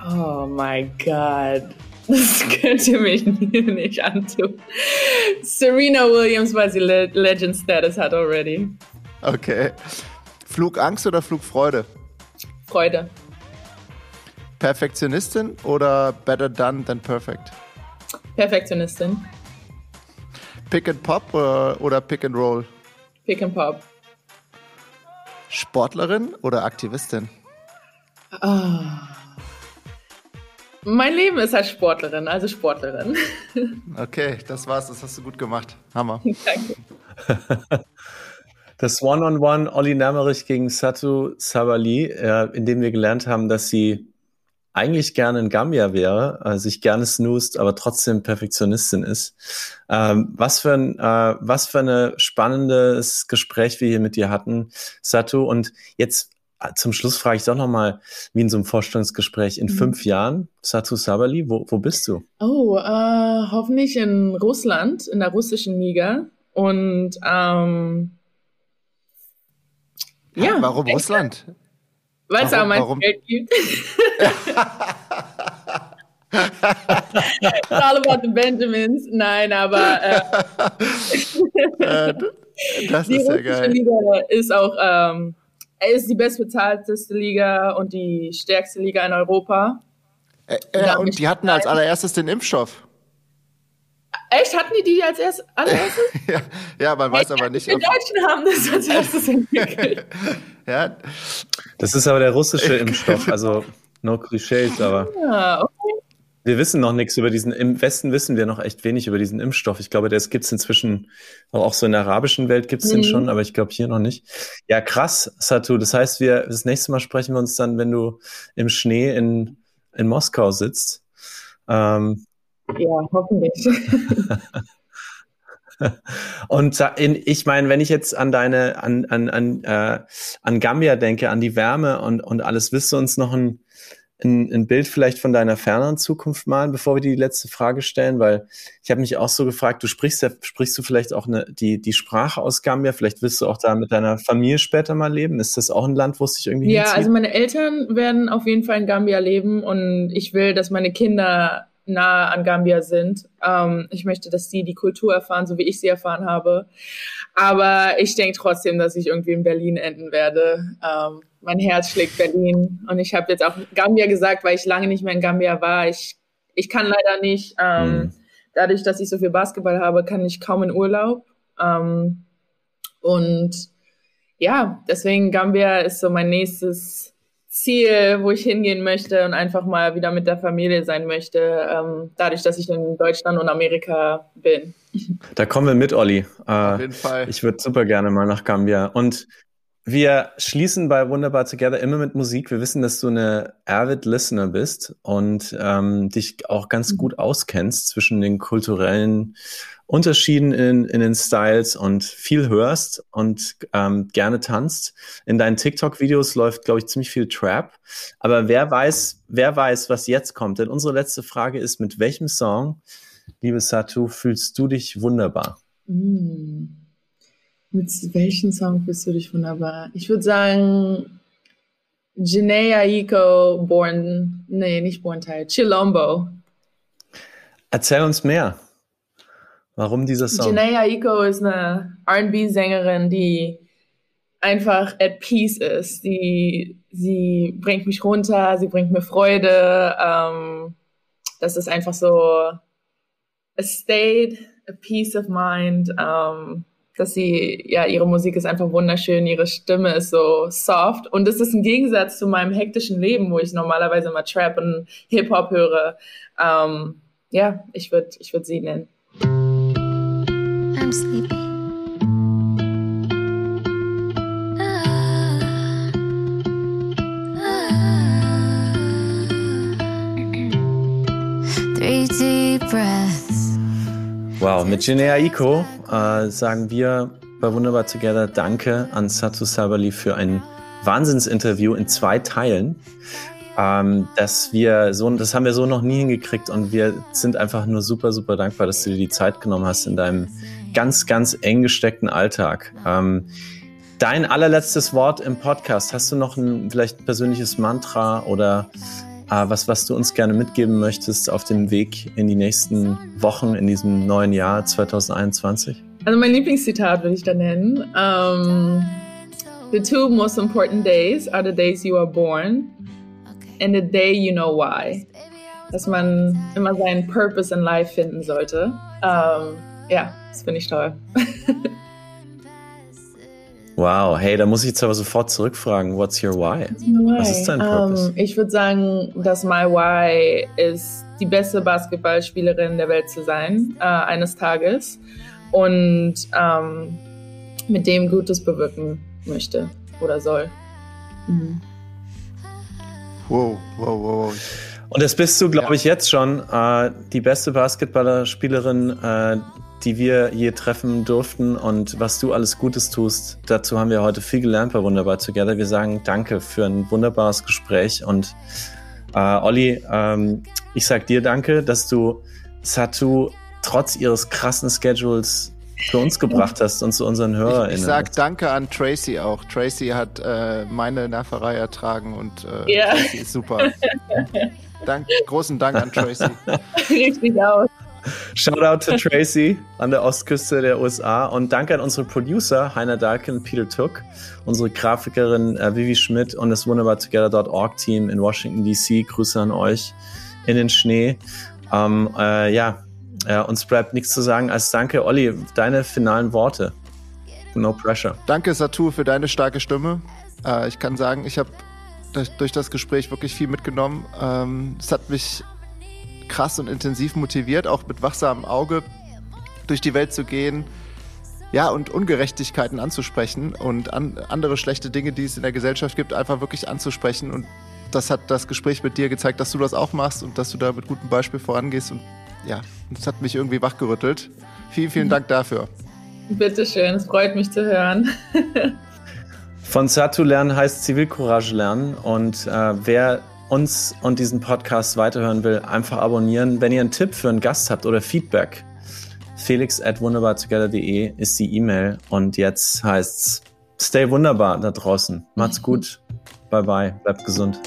Oh mein Gott. [LAUGHS] Das könnt ihr mich [LAUGHS] nicht antun. Serena Williams, weil sie Le Legend Status hat already. Okay. Flugangst oder Flugfreude? Freude. Perfektionistin oder better done than perfect? Perfektionistin. Pick and Pop oder, oder Pick and Roll? Pick and Pop. Sportlerin oder Aktivistin? Oh. Mein Leben ist als Sportlerin, also Sportlerin. [LAUGHS] Okay, das war's. Das hast du gut gemacht. Hammer. [LAUGHS] Danke. Das One-on-One Olli Nermerich gegen Satu Sabali, äh, in dem wir gelernt haben, dass sie eigentlich gerne in Gambia wäre, äh, sich gerne snoost, aber trotzdem Perfektionistin ist. Ähm, was für ein, äh, was für ein spannendes Gespräch wir hier mit dir hatten, Satu. Und jetzt äh, zum Schluss frage ich doch nochmal, wie in so einem Vorstellungsgespräch, in Mhm. fünf Jahren, Satu Sabali, wo, wo bist du? Oh, äh, hoffentlich in Russland, in der russischen Liga. Und ähm, ja, Warum Russland? Weil es auch mein warum? Geld gibt. [LAUGHS] It's all about the Benjamins. Nein, aber äh, [LAUGHS] Äh, das die ist ja geil. Liga ist auch ähm, ist die bestbezahlteste Liga und die stärkste Liga in Europa. Äh, äh, und die hatten als allererstes den Impfstoff. Echt? Hatten die die als erst allererstes? [LAUGHS] Ja, ja man weiß aber nicht, Die. Deutschen haben das als [LAUGHS] erstes entwickelt. Ja, Das ist aber der russische [LAUGHS] Impfstoff, also no clichés, aber Ja, okay. wir wissen noch nichts über diesen, im Westen wissen wir noch echt wenig über diesen Impfstoff. Ich glaube, das gibt's inzwischen, auch so in der arabischen Welt gibt's den Mhm. schon, aber ich glaube hier noch nicht. Ja, krass, Satu. Das heißt, wir, das nächste Mal sprechen wir uns dann, wenn du im Schnee in, in Moskau sitzt. Ähm, ja, hoffentlich. [LAUGHS] Und in, ich meine, wenn ich jetzt an deine, an, an, an, äh, an Gambia denke, an die Wärme und, und alles, willst du uns noch ein, ein, ein Bild vielleicht von deiner ferneren Zukunft malen, bevor wir die letzte Frage stellen? Weil ich habe mich auch so gefragt, du sprichst ja, sprichst du vielleicht auch eine, die, die Sprache aus Gambia? Vielleicht willst du auch da mit deiner Familie später mal leben? Ist das auch ein Land, wo es sich irgendwie Ja, hinzieht? also meine Eltern werden auf jeden Fall in Gambia leben und ich will, dass meine Kinder nah an Gambia sind. Ähm, ich möchte, dass sie die Kultur erfahren, so wie ich sie erfahren habe. Aber ich denke trotzdem, dass ich irgendwie in Berlin enden werde. Ähm, mein Herz schlägt Berlin und ich habe jetzt auch Gambia gesagt, weil ich lange nicht mehr in Gambia war. Ich, ich kann leider nicht, ähm, Mhm. dadurch, dass ich so viel Basketball habe, kann ich kaum in Urlaub. Ähm, und ja, deswegen Gambia ist so mein nächstes Ziel, wo ich hingehen möchte und einfach mal wieder mit der Familie sein möchte, ähm, dadurch, dass ich in Deutschland und Amerika bin. Da kommen wir mit, Olli. auf Äh, jeden Fall. Ich würde super gerne mal nach Gambia. Und wir schließen bei Wunderbar Together immer mit Musik. Wir wissen, dass du eine avid Listener bist und ähm, dich auch ganz gut auskennst zwischen den kulturellen Unterschieden in, in den Styles und viel hörst und ähm, gerne tanzt. In deinen TikTok-Videos läuft, glaube ich, ziemlich viel Trap. Aber wer weiß, wer weiß, was jetzt kommt? Denn unsere letzte Frage ist, mit welchem Song, liebe Satu, fühlst du dich wunderbar? Mm. Mit welchem Song fühlst du dich wunderbar? Ich würde sagen, Janae Aiko, Born, nee, nicht Born Tired, Chilombo. Erzähl uns mehr. Warum dieser Song? Janae Aiko ist eine R&B-Sängerin, die einfach at peace ist. Die, sie bringt mich runter, sie bringt mir Freude. Ähm, das ist einfach so a state, a peace of mind. Ähm, dass sie, ja, ihre Musik ist einfach wunderschön, ihre Stimme ist so soft. Und das ist ein Gegensatz zu meinem hektischen Leben, wo ich normalerweise immer Trap und Hip-Hop höre. Ähm, ja, ich würde ich würd sie nennen. I'm sleepy. Ah. Ah. Three deep breaths. Wow, mit Jinea Iko äh, sagen wir bei Wunderbar Together Danke an Satu Sabali für ein Wahnsinnsinterview in zwei Teilen. Ähm, dass wir so, das haben wir so noch nie hingekriegt und wir sind einfach nur super, super dankbar, dass du dir die Zeit genommen hast in deinem ganz, ganz eng gesteckten Alltag. Ähm, dein allerletztes Wort im Podcast. Hast du noch ein vielleicht persönliches Mantra oder was, was du uns gerne mitgeben möchtest auf dem Weg in die nächsten Wochen in diesem neuen Jahr 2021? Also mein Lieblingszitat würde ich da nennen. Um, the two most important days are the days you are born and the day you know why. Dass man immer seinen Purpose in life finden sollte. Um, ja, das finde ich toll. [LAUGHS] Wow, hey, da muss ich jetzt aber sofort zurückfragen, what's your why? why? Was ist dein Purpose? Um, ich würde sagen, dass my why ist, die beste Basketballspielerin der Welt zu sein, äh, eines Tages. Und ähm, mit dem Gutes bewirken möchte oder soll. Mhm. Wow, wow, wow. Und das bist du, glaube ich, jetzt schon äh, die beste Basketballerspielerin, äh, die wir je treffen durften und was du alles Gutes tust. Dazu haben wir heute viel gelernt bei Wunderbar Together. Wir sagen danke für ein wunderbares Gespräch und äh, Olli, ähm, ich sag dir danke, dass du Satu trotz ihres krassen Schedules für uns gebracht hast und zu unseren HörerInnen. Ich, ich sag danke an Tracy auch. Tracy hat äh, meine Nerverei ertragen und äh, yeah. Tracy ist super. [LAUGHS] Dank, großen Dank an Tracy. [LAUGHS] Richtig aus. Shoutout to Tracy an der Ostküste der USA und danke an unsere Producer Heiner Dahlken Peter Tuck, unsere Grafikerin äh, Vivi Schmidt und das wunderbartogether.org Team in Washington DC. Grüße an euch in den Schnee. Ähm, äh, ja, ja, uns bleibt nichts zu sagen als Danke. Olli, deine finalen Worte. No pressure. Danke, Satu, für deine starke Stimme. Äh, ich kann sagen, ich habe durch, durch, das Gespräch wirklich viel mitgenommen. Ähm, es hat mich krass und intensiv motiviert, auch mit wachsamem Auge durch die Welt zu gehen. Ja, und Ungerechtigkeiten anzusprechen und an, andere schlechte Dinge, die es in der Gesellschaft gibt, einfach wirklich anzusprechen. Und das hat das Gespräch mit dir gezeigt, dass du das auch machst und dass du da mit gutem Beispiel vorangehst. Und ja, das hat mich irgendwie wachgerüttelt. Vielen, vielen Dank dafür. Bitteschön, es freut mich zu hören. Von Satu lernen heißt Zivilcourage lernen. Und äh, wer uns und diesen Podcast weiterhören will, einfach abonnieren. Wenn ihr einen Tipp für einen Gast habt oder Feedback, felix at wunderbartogether.de ist die E-Mail. Und jetzt heißt's Stay wunderbar da draußen. Macht's [LAUGHS] gut. Bye bye. Bleibt gesund.